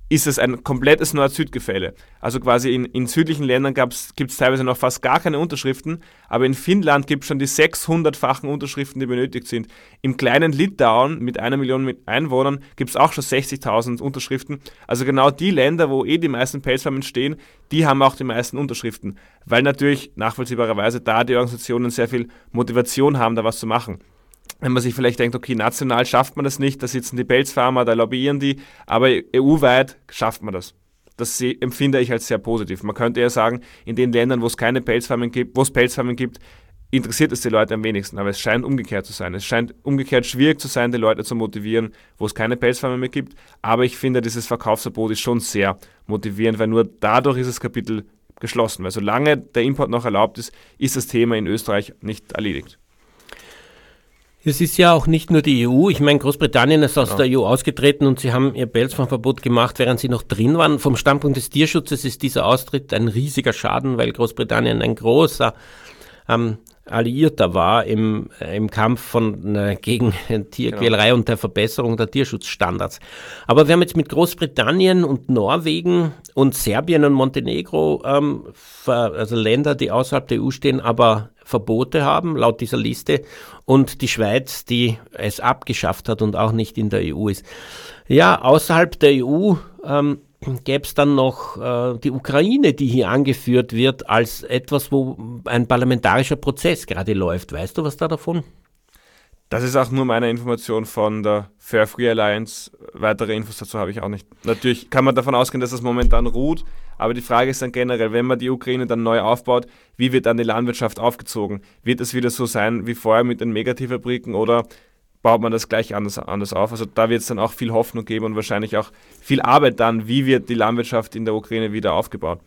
C: ist es ein komplettes Nord-Süd-Gefälle. Also quasi in, in südlichen Ländern gibt es teilweise noch fast gar keine Unterschriften, aber in Finnland gibt es schon die 600-fachen Unterschriften, die benötigt sind. Im kleinen Litauen mit einer Million Einwohnern gibt es auch schon 60.000 Unterschriften. Also genau die Länder, wo eh die meisten Pelzfarmen stehen, die haben auch die meisten Unterschriften, weil natürlich nachvollziehbarerweise da die Organisationen sehr viel Motivation haben, da was zu machen wenn man sich vielleicht denkt, okay, national schafft man das nicht, da sitzen die Pelzfarmer, da lobbyieren die, aber EU-weit schafft man das. das empfinde ich als sehr positiv. Man könnte ja sagen, in den Ländern, wo es keine Pelzfarmen gibt, wo es Pelzfarmen gibt, interessiert es die Leute am wenigsten. Aber es scheint umgekehrt zu sein. Es scheint umgekehrt schwierig zu sein, die Leute zu motivieren, wo es keine Pelzfarmen mehr gibt. Aber ich finde, dieses Verkaufsverbot ist schon sehr motivierend, weil nur dadurch ist das Kapitel geschlossen. Weil solange der Import noch erlaubt ist, ist das Thema in Österreich nicht erledigt.
B: Es ist ja auch nicht nur die EU. Ich meine, Großbritannien ist aus ja. der EU ausgetreten und sie haben ihr Pelzfarmverbot gemacht, während sie noch drin waren. Vom Standpunkt des Tierschutzes ist dieser Austritt ein riesiger Schaden, weil Großbritannien ein großer ähm, Alliierter war im, äh, im Kampf von, äh, gegen Tierquälerei genau. und der Verbesserung der Tierschutzstandards. Aber wir haben jetzt mit Großbritannien und Norwegen und Serbien und Montenegro, ähm, also Länder, die außerhalb der EU stehen, aber Verbote haben, laut dieser Liste, und die Schweiz, die es abgeschafft hat und auch nicht in der EU ist. Ja, außerhalb der EU ähm, gäbe es dann noch äh, die Ukraine, die hier angeführt wird, als etwas, wo ein parlamentarischer Prozess gerade läuft. Weißt du was da davon?
C: Das ist auch nur meine Information von der Fair Free Alliance. Weitere Infos dazu habe ich auch nicht. Natürlich kann man davon ausgehen, dass das momentan ruht, aber die Frage ist dann generell, wenn man die Ukraine dann neu aufbaut, wie wird dann die Landwirtschaft aufgezogen? Wird es wieder so sein wie vorher mit den Megativfabriken oder baut man das gleich anders, anders auf? Also da wird es dann auch viel Hoffnung geben und wahrscheinlich auch viel Arbeit dann, wie wird die Landwirtschaft in der Ukraine wieder aufgebaut?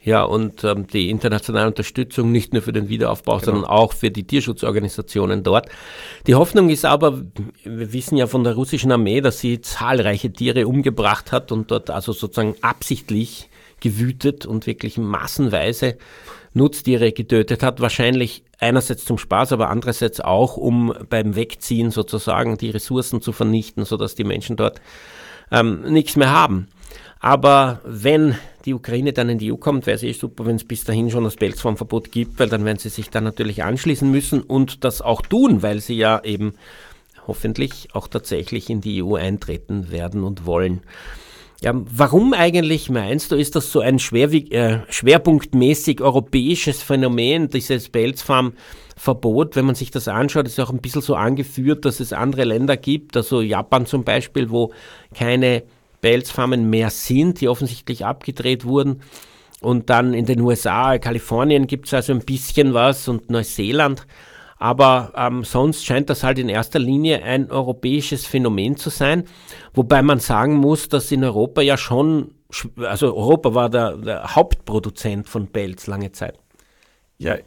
B: Ja, und ähm, die internationale Unterstützung nicht nur für den Wiederaufbau, genau. sondern auch für die Tierschutzorganisationen dort. Die Hoffnung ist aber, wir wissen ja von der russischen Armee, dass sie zahlreiche Tiere umgebracht hat und dort also sozusagen absichtlich gewütet und wirklich massenweise Nutztiere getötet hat. Wahrscheinlich einerseits zum Spaß, aber andererseits auch, um beim Wegziehen sozusagen die Ressourcen zu vernichten, sodass die Menschen dort ähm, nichts mehr haben. Aber wenn die Ukraine dann in die EU kommt, wäre es eh super, wenn es bis dahin schon das Pelzformverbot gibt, weil dann werden sie sich dann natürlich anschließen müssen und das auch tun, weil sie ja eben hoffentlich auch tatsächlich in die EU eintreten werden und wollen. Ja, warum eigentlich meinst du, ist das so ein schwerwieg, äh, schwerpunktmäßig europäisches Phänomen, dieses Pelzfarmverbot? Wenn man sich das anschaut, ist auch ein bisschen so angeführt, dass es andere Länder gibt, also Japan zum Beispiel, wo keine Pelzfarmen mehr sind, die offensichtlich abgedreht wurden. Und dann in den USA, Kalifornien gibt es also ein bisschen was und Neuseeland. Aber ähm, sonst scheint das halt in erster Linie ein europäisches Phänomen zu sein. Wobei man sagen muss, dass in Europa ja schon, also Europa war der, der Hauptproduzent von Pelz lange Zeit.
C: Ja, ist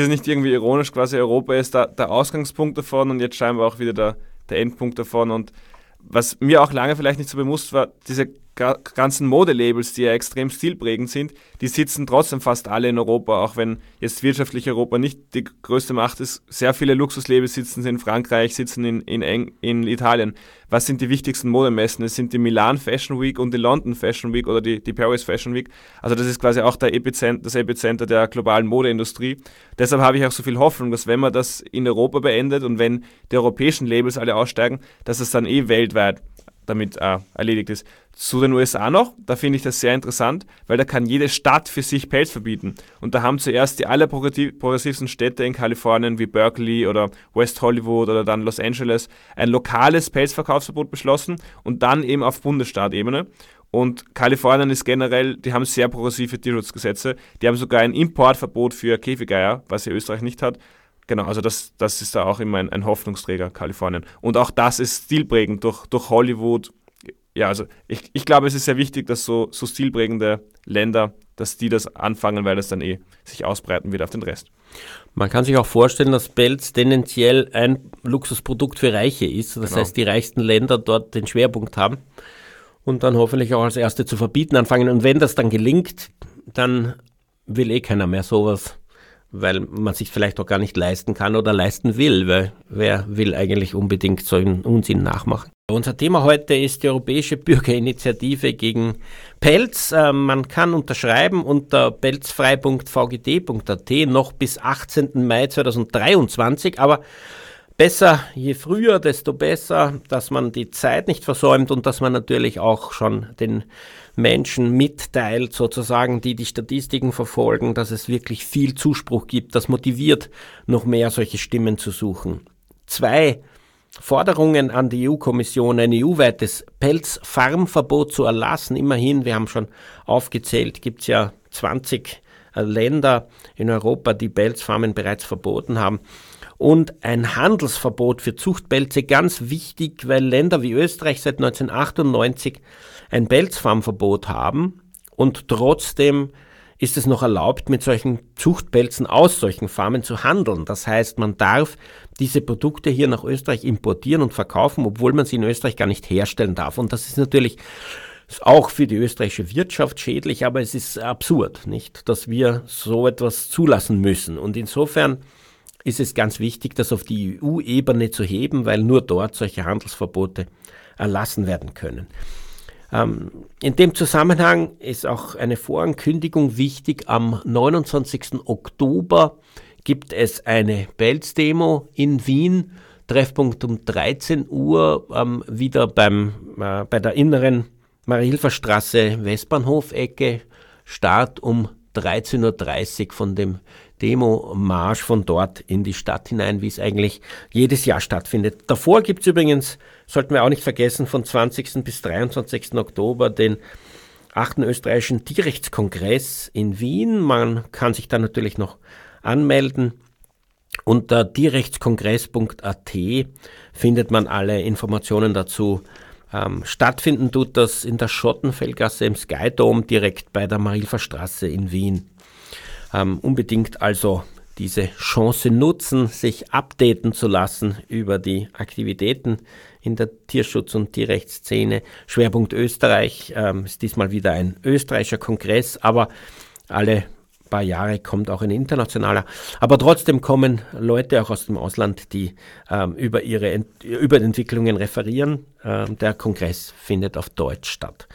C: es nicht irgendwie ironisch, quasi Europa ist da, der Ausgangspunkt davon und jetzt scheinbar auch wieder der, der Endpunkt davon. Und was mir auch lange vielleicht nicht so bewusst war, diese ganzen Modelabels, die ja extrem stilprägend sind, die sitzen trotzdem fast alle in Europa, auch wenn jetzt wirtschaftlich Europa nicht die größte Macht ist. Sehr viele Luxuslabels sitzen in Frankreich, sitzen in, in, in Italien. Was sind die wichtigsten Modemessen? Es sind die Milan Fashion Week und die London Fashion Week oder die, die Paris Fashion Week. Also das ist quasi auch der Epizent, das Epizenter der globalen Modeindustrie. Deshalb habe ich auch so viel Hoffnung, dass wenn man das in Europa beendet und wenn die europäischen Labels alle aussteigen, dass es dann eh weltweit damit äh, erledigt ist. Zu den USA noch, da finde ich das sehr interessant, weil da kann jede Stadt für sich Pelz verbieten. Und da haben zuerst die aller progressivsten Städte in Kalifornien wie Berkeley oder West Hollywood oder dann Los Angeles ein lokales Pelzverkaufsverbot beschlossen und dann eben auf Bundesstaatebene. Und Kalifornien ist generell, die haben sehr progressive Tierschutzgesetze. Die haben sogar ein Importverbot für Käfigeier, was ja Österreich nicht hat. Genau, also das, das ist da auch immer ein, ein Hoffnungsträger, Kalifornien. Und auch das ist stilprägend durch, durch Hollywood. Ja, also ich, ich glaube, es ist sehr wichtig, dass so, so stilprägende Länder, dass die das anfangen, weil das dann eh sich ausbreiten wird auf den Rest.
B: Man kann sich auch vorstellen, dass Pelz tendenziell ein Luxusprodukt für Reiche ist. Das genau. heißt, die reichsten Länder dort den Schwerpunkt haben und dann hoffentlich auch als erste zu verbieten anfangen. Und wenn das dann gelingt, dann will eh keiner mehr sowas weil man sich vielleicht auch gar nicht leisten kann oder leisten will, weil wer will eigentlich unbedingt so einen Unsinn nachmachen. Unser Thema heute ist die Europäische Bürgerinitiative gegen Pelz. Äh, man kann unterschreiben unter pelzfrei.vgd.at noch bis 18. Mai 2023, aber besser, je früher, desto besser, dass man die Zeit nicht versäumt und dass man natürlich auch schon den Menschen mitteilt, sozusagen, die die Statistiken verfolgen, dass es wirklich viel Zuspruch gibt. Das motiviert, noch mehr solche Stimmen zu suchen. Zwei Forderungen an die EU-Kommission, ein EU-weites Pelzfarmverbot zu erlassen. Immerhin, wir haben schon aufgezählt, gibt es ja 20 äh, Länder in Europa, die Pelzfarmen bereits verboten haben. Und ein Handelsverbot für Zuchtpelze, ganz wichtig, weil Länder wie Österreich seit 1998 ein Pelzfarmverbot haben und trotzdem ist es noch erlaubt, mit solchen Zuchtpelzen aus solchen Farmen zu handeln. Das heißt, man darf diese Produkte hier nach Österreich importieren und verkaufen, obwohl man sie in Österreich gar nicht herstellen darf. Und das ist natürlich auch für die österreichische Wirtschaft schädlich, aber es ist absurd, nicht, dass wir so etwas zulassen müssen. Und insofern ist es ganz wichtig, das auf die EU-Ebene zu heben, weil nur dort solche Handelsverbote erlassen werden können. Ähm, in dem Zusammenhang ist auch eine Vorankündigung wichtig. Am 29. Oktober gibt es eine Belz-Demo in Wien. Treffpunkt um 13 Uhr ähm, wieder beim, äh, bei der inneren Mariehilferstraße Westbahnhof-Ecke. Start um 13.30 Uhr von dem Demo-Marsch von dort in die Stadt hinein, wie es eigentlich jedes Jahr stattfindet. Davor gibt es übrigens, sollten wir auch nicht vergessen, von 20. bis 23. Oktober den 8. österreichischen Tierrechtskongress in Wien. Man kann sich da natürlich noch anmelden. Unter tierrechtskongress.at findet man alle Informationen dazu. Ähm, stattfinden tut das in der Schottenfellgasse im Skydome direkt bei der Marilfer Straße in Wien. Ähm, unbedingt also diese Chance nutzen, sich updaten zu lassen über die Aktivitäten in der Tierschutz- und Tierrechtsszene. Schwerpunkt Österreich ähm, ist diesmal wieder ein österreichischer Kongress, aber alle paar Jahre kommt auch ein internationaler. Aber trotzdem kommen Leute auch aus dem Ausland, die ähm, über ihre Ent über Entwicklungen referieren. Ähm, der Kongress findet auf Deutsch statt.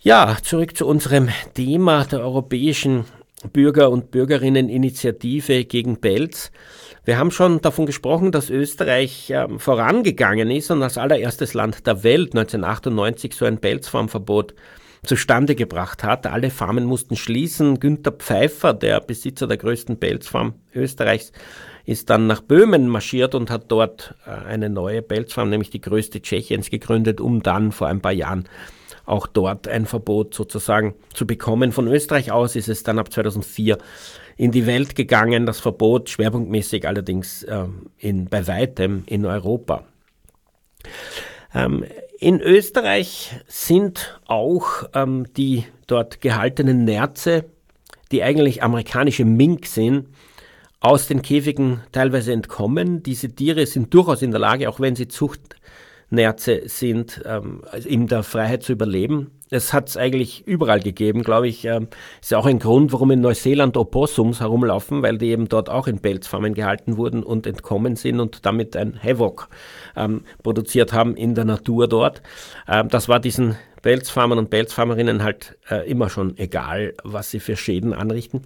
B: Ja, zurück zu unserem Thema der europäischen Bürger- und Bürgerinneninitiative gegen Pelz. Wir haben schon davon gesprochen, dass Österreich äh, vorangegangen ist und als allererstes Land der Welt 1998 so ein Pelzfarmverbot zustande gebracht hat. Alle Farmen mussten schließen. Günter Pfeiffer, der Besitzer der größten Pelzfarm Österreichs, ist dann nach Böhmen marschiert und hat dort äh, eine neue Pelzfarm, nämlich die größte Tschechiens, gegründet, um dann vor ein paar Jahren auch dort ein Verbot sozusagen zu bekommen. Von Österreich aus ist es dann ab 2004 in die Welt gegangen, das Verbot schwerpunktmäßig allerdings äh, in, bei weitem in Europa. Ähm, in Österreich sind auch ähm, die dort gehaltenen Nerze, die eigentlich amerikanische Mink sind, aus den Käfigen teilweise entkommen. Diese Tiere sind durchaus in der Lage, auch wenn sie Zucht Nerze sind, ähm, also in der Freiheit zu überleben. Es hat es eigentlich überall gegeben, glaube ich. Ähm, ist ja auch ein Grund, warum in Neuseeland Opossums herumlaufen, weil die eben dort auch in Pelzfarmen gehalten wurden und entkommen sind und damit ein Havoc ähm, produziert haben in der Natur dort. Ähm, das war diesen Pelzfarmern und Pelzfarmerinnen halt äh, immer schon egal, was sie für Schäden anrichten.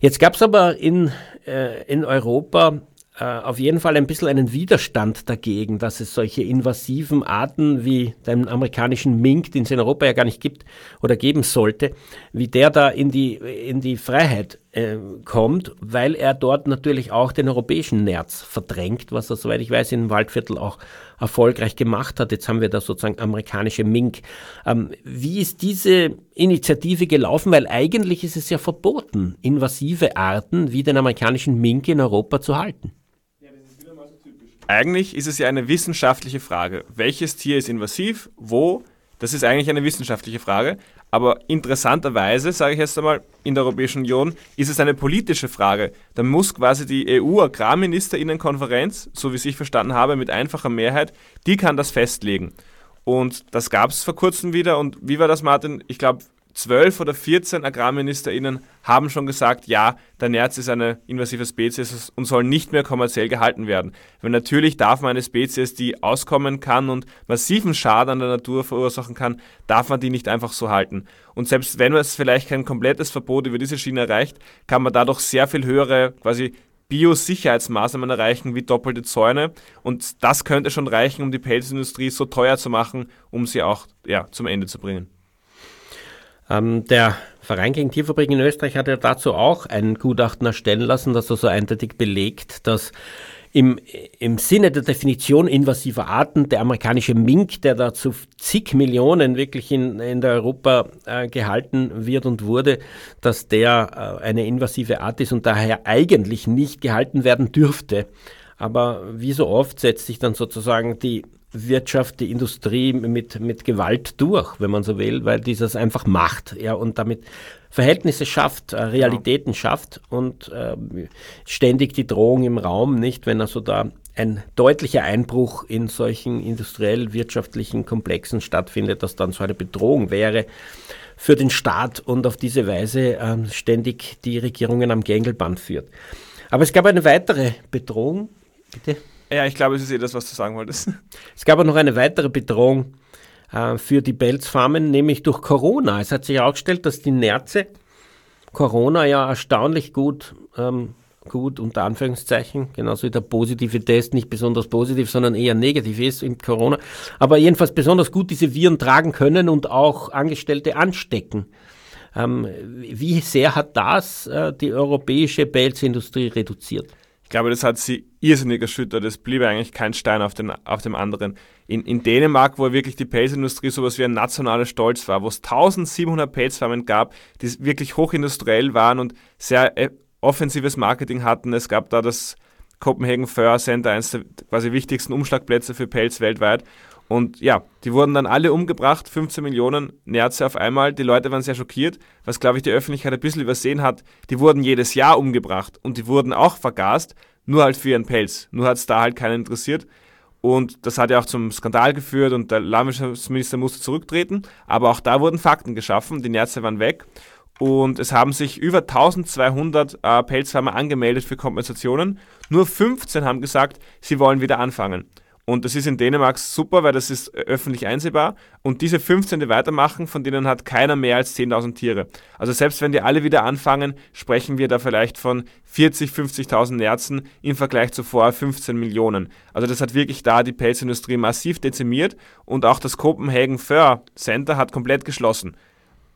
B: Jetzt gab es aber in, äh, in Europa auf jeden Fall ein bisschen einen Widerstand dagegen, dass es solche invasiven Arten wie den amerikanischen Mink, den es in Europa ja gar nicht gibt oder geben sollte, wie der da in die, in die Freiheit äh, kommt, weil er dort natürlich auch den europäischen Nerz verdrängt, was er, soweit ich weiß, im Waldviertel auch erfolgreich gemacht hat. Jetzt haben wir da sozusagen amerikanische Mink. Ähm, wie ist diese Initiative gelaufen? Weil eigentlich ist es ja verboten, invasive Arten wie den amerikanischen Mink in Europa zu halten.
C: Eigentlich ist es ja eine wissenschaftliche Frage. Welches Tier ist invasiv? Wo? Das ist eigentlich eine wissenschaftliche Frage. Aber interessanterweise, sage ich jetzt einmal, in der Europäischen Union ist es eine politische Frage. Da muss quasi die EU-Agrarministerinnenkonferenz, so wie ich verstanden habe, mit einfacher Mehrheit, die kann das festlegen. Und das gab es vor kurzem wieder. Und wie war das, Martin? Ich glaube, zwölf oder 14 AgrarministerInnen haben schon gesagt, ja, der Nerz ist eine invasive Spezies und soll nicht mehr kommerziell gehalten werden. Weil natürlich darf man eine Spezies, die auskommen kann und massiven Schaden an der Natur verursachen kann, darf man die nicht einfach so halten. Und selbst wenn man es vielleicht kein komplettes Verbot über diese Schiene erreicht, kann man dadurch sehr viel höhere quasi Biosicherheitsmaßnahmen erreichen wie doppelte Zäune. Und das könnte schon reichen, um die Pelzindustrie so teuer zu machen, um sie auch ja, zum Ende zu bringen.
B: Ähm, der Verein gegen Tierfabriken in Österreich hat ja dazu auch ein Gutachten erstellen lassen, das also eindeutig belegt, dass im, im Sinne der Definition invasiver Arten, der amerikanische Mink, der da zu zig Millionen wirklich in, in der Europa äh, gehalten wird und wurde, dass der äh, eine invasive Art ist und daher eigentlich nicht gehalten werden dürfte. Aber wie so oft setzt sich dann sozusagen die Wirtschaft, die Industrie mit, mit Gewalt durch, wenn man so will, weil dieses einfach macht ja, und damit Verhältnisse schafft, äh, Realitäten ja. schafft und äh, ständig die Drohung im Raum, nicht, wenn also da ein deutlicher Einbruch in solchen industriell-wirtschaftlichen Komplexen stattfindet, dass dann so eine Bedrohung wäre für den Staat und auf diese Weise äh, ständig die Regierungen am Gängelband führt. Aber es gab eine weitere Bedrohung,
C: bitte. Ja, ich glaube, es ist eh das, was du sagen wolltest.
B: Es gab auch noch eine weitere Bedrohung äh, für die Pelzfarmen, nämlich durch Corona. Es hat sich herausgestellt, dass die Nerze Corona ja erstaunlich gut, ähm, gut unter Anführungszeichen, genauso wie der positive Test nicht besonders positiv, sondern eher negativ ist in Corona, aber jedenfalls besonders gut diese Viren tragen können und auch Angestellte anstecken. Ähm, wie sehr hat das äh, die europäische Pelzindustrie reduziert?
C: Ich glaube, das hat sie irrsinnig erschüttert. Es blieb eigentlich kein Stein auf, den, auf dem anderen. In, in Dänemark, wo wirklich die Pelzindustrie sowas wie ein nationaler Stolz war, wo es 1700 Pelzfarmen gab, die wirklich hochindustriell waren und sehr äh, offensives Marketing hatten. Es gab da das Copenhagen Fur Center, eines der quasi wichtigsten Umschlagplätze für Pelz weltweit. Und ja, die wurden dann alle umgebracht, 15 Millionen Nerze auf einmal. Die Leute waren sehr schockiert, was glaube ich die Öffentlichkeit ein bisschen übersehen hat. Die wurden jedes Jahr umgebracht und die wurden auch vergast, nur halt für ihren Pelz. Nur hat es da halt keinen interessiert. Und das hat ja auch zum Skandal geführt und der Landwirtschaftsminister musste zurücktreten. Aber auch da wurden Fakten geschaffen, die Nerze waren weg. Und es haben sich über 1200 äh, Pelzfarmer angemeldet für Kompensationen. Nur 15 haben gesagt, sie wollen wieder anfangen. Und das ist in Dänemark super, weil das ist öffentlich einsehbar. Und diese 15, die weitermachen, von denen hat keiner mehr als 10.000 Tiere. Also selbst wenn die alle wieder anfangen, sprechen wir da vielleicht von 40, 50.000 Nerzen im Vergleich zu vorher 15 Millionen. Also das hat wirklich da die Pelzindustrie massiv dezimiert und auch das Copenhagen Fur Center hat komplett geschlossen.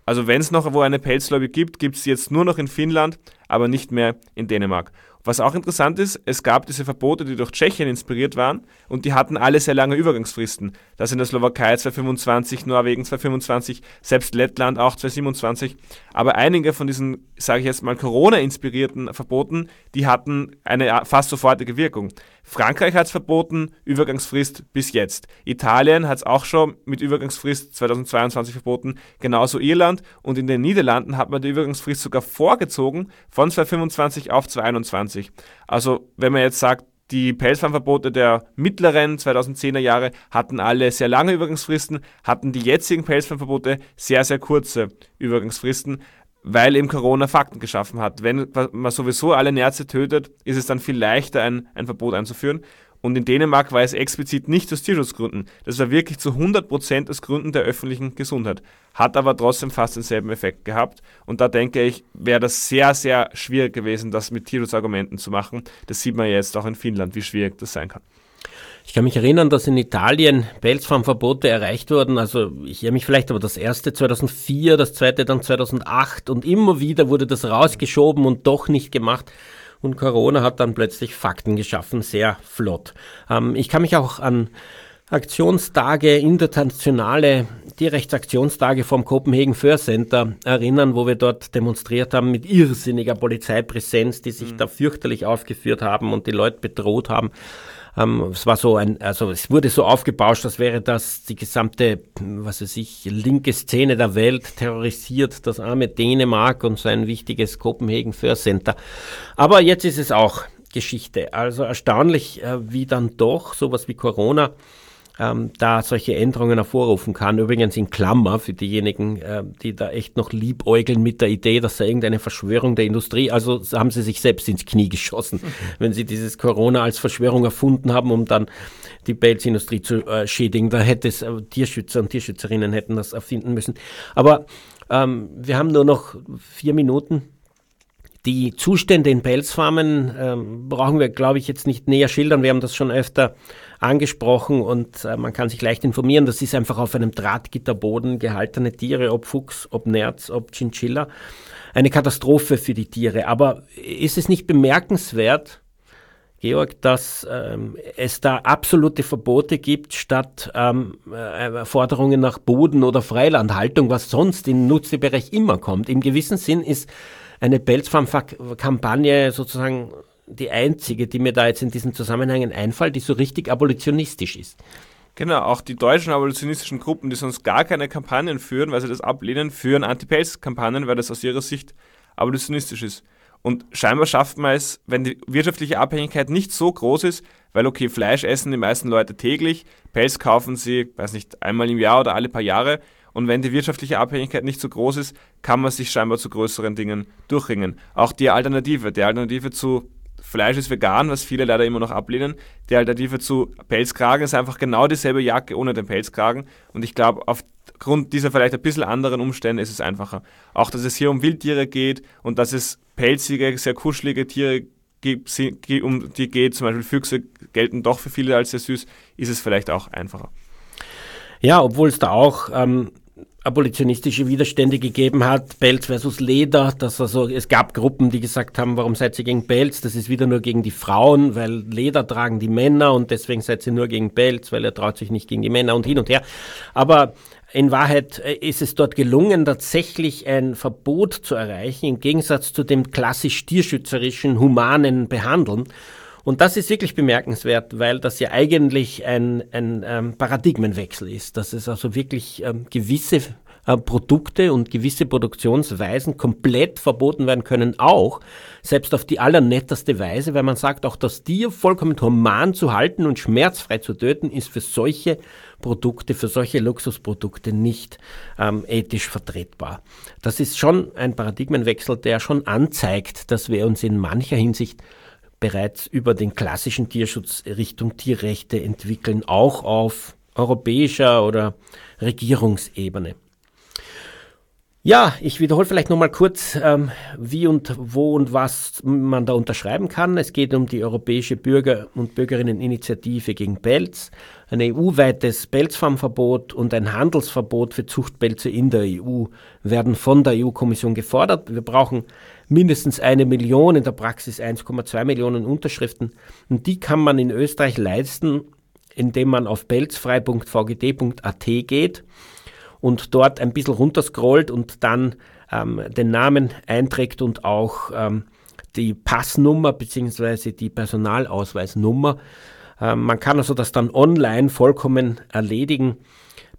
C: Also wenn es noch wo eine Pelzlobby gibt, gibt es jetzt nur noch in Finnland, aber nicht mehr in Dänemark. Was auch interessant ist, es gab diese Verbote, die durch Tschechien inspiriert waren und die hatten alle sehr lange Übergangsfristen. Das in der Slowakei 2025, Norwegen 2025, selbst Lettland auch 2027. Aber einige von diesen, sage ich jetzt mal, Corona-inspirierten Verboten, die hatten eine fast sofortige Wirkung. Frankreich hat es verboten, Übergangsfrist bis jetzt. Italien hat es auch schon mit Übergangsfrist 2022 verboten, genauso Irland und in den Niederlanden hat man die Übergangsfrist sogar vorgezogen von 2025 auf 2021. Also wenn man jetzt sagt, die Pelzfarmverbote der mittleren 2010er Jahre hatten alle sehr lange Übergangsfristen, hatten die jetzigen Pelzfarmverbote sehr, sehr kurze Übergangsfristen weil eben Corona Fakten geschaffen hat. Wenn man sowieso alle Nerze tötet, ist es dann viel leichter, ein, ein Verbot einzuführen. Und in Dänemark war es explizit nicht aus Tierschutzgründen. Das war wirklich zu 100% aus Gründen der öffentlichen Gesundheit. Hat aber trotzdem fast denselben Effekt gehabt. Und da denke ich, wäre das sehr, sehr schwierig gewesen, das mit Tierschutzargumenten zu machen. Das sieht man jetzt auch in Finnland, wie schwierig das sein kann.
B: Ich kann mich erinnern, dass in Italien Pelzfarmverbote erreicht wurden. Also ich irre mich vielleicht, aber das erste 2004, das zweite dann 2008 und immer wieder wurde das rausgeschoben und doch nicht gemacht. Und Corona hat dann plötzlich Fakten geschaffen, sehr flott. Ähm, ich kann mich auch an Aktionstage, internationale Tierrechtsaktionstage vom Copenhagen Fur Center erinnern, wo wir dort demonstriert haben mit irrsinniger Polizeipräsenz, die sich mhm. da fürchterlich aufgeführt haben und die Leute bedroht haben. Ähm, es war so ein, also es wurde so aufgebauscht, als wäre das die gesamte, was weiß ich, linke Szene der Welt terrorisiert, das arme Dänemark und so ein wichtiges Copenhagen Fur Center. Aber jetzt ist es auch Geschichte. Also erstaunlich, äh, wie dann doch sowas wie Corona ähm, da solche Änderungen hervorrufen kann. Übrigens in Klammer für diejenigen, äh, die da echt noch liebäugeln mit der Idee, dass da irgendeine Verschwörung der Industrie, also haben sie sich selbst ins Knie geschossen, mhm. wenn sie dieses Corona als Verschwörung erfunden haben, um dann die Pelzindustrie zu äh, schädigen. Da hätte es äh, Tierschützer und Tierschützerinnen hätten das erfinden müssen. Aber ähm, wir haben nur noch vier Minuten. Die Zustände in Pelzfarmen ähm, brauchen wir, glaube ich, jetzt nicht näher schildern. Wir haben das schon öfter angesprochen und äh, man kann sich leicht informieren. Das ist einfach auf einem Drahtgitterboden gehaltene Tiere, ob Fuchs, ob Nerz, ob Chinchilla. Eine Katastrophe für die Tiere. Aber ist es nicht bemerkenswert, Georg, dass ähm, es da absolute Verbote gibt, statt ähm, äh, Forderungen nach Boden- oder Freilandhaltung, was sonst im Nutztierbereich immer kommt. Im gewissen Sinn ist eine Pelzfarm-Kampagne sozusagen die einzige, die mir da jetzt in diesen Zusammenhängen einfällt, die so richtig abolitionistisch ist.
C: Genau, auch die deutschen abolitionistischen Gruppen, die sonst gar keine Kampagnen führen, weil sie das ablehnen, führen Anti-Pelz-Kampagnen, weil das aus ihrer Sicht abolitionistisch ist. Und scheinbar schafft man es, wenn die wirtschaftliche Abhängigkeit nicht so groß ist, weil okay, Fleisch essen die meisten Leute täglich, Pelz kaufen sie, weiß nicht, einmal im Jahr oder alle paar Jahre. Und wenn die wirtschaftliche Abhängigkeit nicht so groß ist, kann man sich scheinbar zu größeren Dingen durchringen. Auch die Alternative, die Alternative zu Fleisch ist vegan, was viele leider immer noch ablehnen. Die Alternative zu Pelzkragen ist einfach genau dieselbe Jacke ohne den Pelzkragen. Und ich glaube, aufgrund dieser vielleicht ein bisschen anderen Umstände ist es einfacher. Auch, dass es hier um Wildtiere geht und dass es pelzige, sehr kuschelige Tiere gibt, um die geht, zum Beispiel Füchse gelten doch für viele als sehr süß, ist es vielleicht auch einfacher.
B: Ja, obwohl es da auch ähm, abolitionistische Widerstände gegeben hat, Pelz versus Leder, dass also es gab Gruppen, die gesagt haben, warum seid ihr gegen Pelz? Das ist wieder nur gegen die Frauen, weil Leder tragen die Männer und deswegen seid ihr nur gegen Pelz, weil er traut sich nicht gegen die Männer und hin und her. Aber in Wahrheit äh, ist es dort gelungen, tatsächlich ein Verbot zu erreichen, im Gegensatz zu dem klassisch tierschützerischen, humanen Behandeln. Und das ist wirklich bemerkenswert, weil das ja eigentlich ein, ein ähm, Paradigmenwechsel ist, dass es also wirklich ähm, gewisse äh, Produkte und gewisse Produktionsweisen komplett verboten werden können, auch selbst auf die allernetteste Weise, weil man sagt, auch das Tier vollkommen human zu halten und schmerzfrei zu töten, ist für solche Produkte, für solche Luxusprodukte nicht ähm, ethisch vertretbar. Das ist schon ein Paradigmenwechsel, der schon anzeigt, dass wir uns in mancher Hinsicht bereits über den klassischen Tierschutz Richtung Tierrechte entwickeln, auch auf europäischer oder Regierungsebene. Ja, ich wiederhole vielleicht nochmal kurz, ähm, wie und wo und was man da unterschreiben kann. Es geht um die Europäische Bürger- und Bürgerinneninitiative gegen Pelz, ein EU-weites Pelzfarmverbot und ein Handelsverbot für Zuchtpelze in der EU werden von der EU-Kommission gefordert. Wir brauchen mindestens eine Million, in der Praxis 1,2 Millionen Unterschriften. Und die kann man in Österreich leisten, indem man auf pelzfrei.vgd.at geht und dort ein bisschen runterscrollt und dann ähm, den Namen einträgt und auch ähm, die Passnummer bzw. die Personalausweisnummer. Ähm, man kann also das dann online vollkommen erledigen.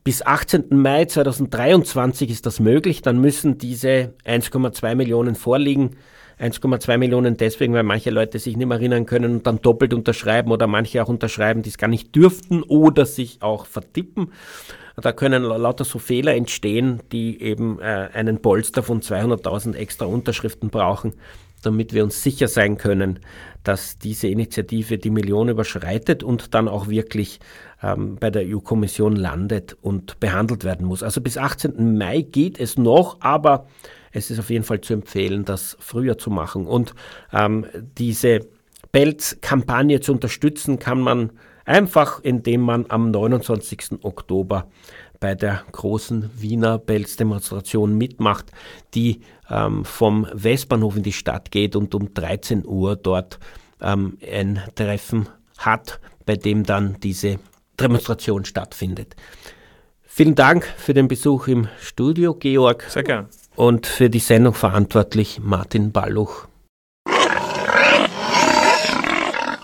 B: Bis 18. Mai 2023 ist das möglich. Dann müssen diese 1,2 Millionen vorliegen. 1,2 Millionen deswegen, weil manche Leute sich nicht mehr erinnern können und dann doppelt unterschreiben oder manche auch unterschreiben, die es gar nicht dürften oder sich auch vertippen. Da können lauter so Fehler entstehen, die eben äh, einen Polster von 200.000 extra Unterschriften brauchen, damit wir uns sicher sein können, dass diese Initiative die Million überschreitet und dann auch wirklich ähm, bei der EU-Kommission landet und behandelt werden muss. Also bis 18. Mai geht es noch, aber es ist auf jeden Fall zu empfehlen, das früher zu machen. Und ähm, diese Pelz-Kampagne zu unterstützen, kann man Einfach indem man am 29. Oktober bei der großen Wiener Pelzdemonstration mitmacht, die ähm, vom Westbahnhof in die Stadt geht und um 13 Uhr dort ähm, ein Treffen hat, bei dem dann diese Demonstration stattfindet. Vielen Dank für den Besuch im Studio, Georg.
C: Sehr gern.
B: Und für die Sendung verantwortlich Martin Balluch.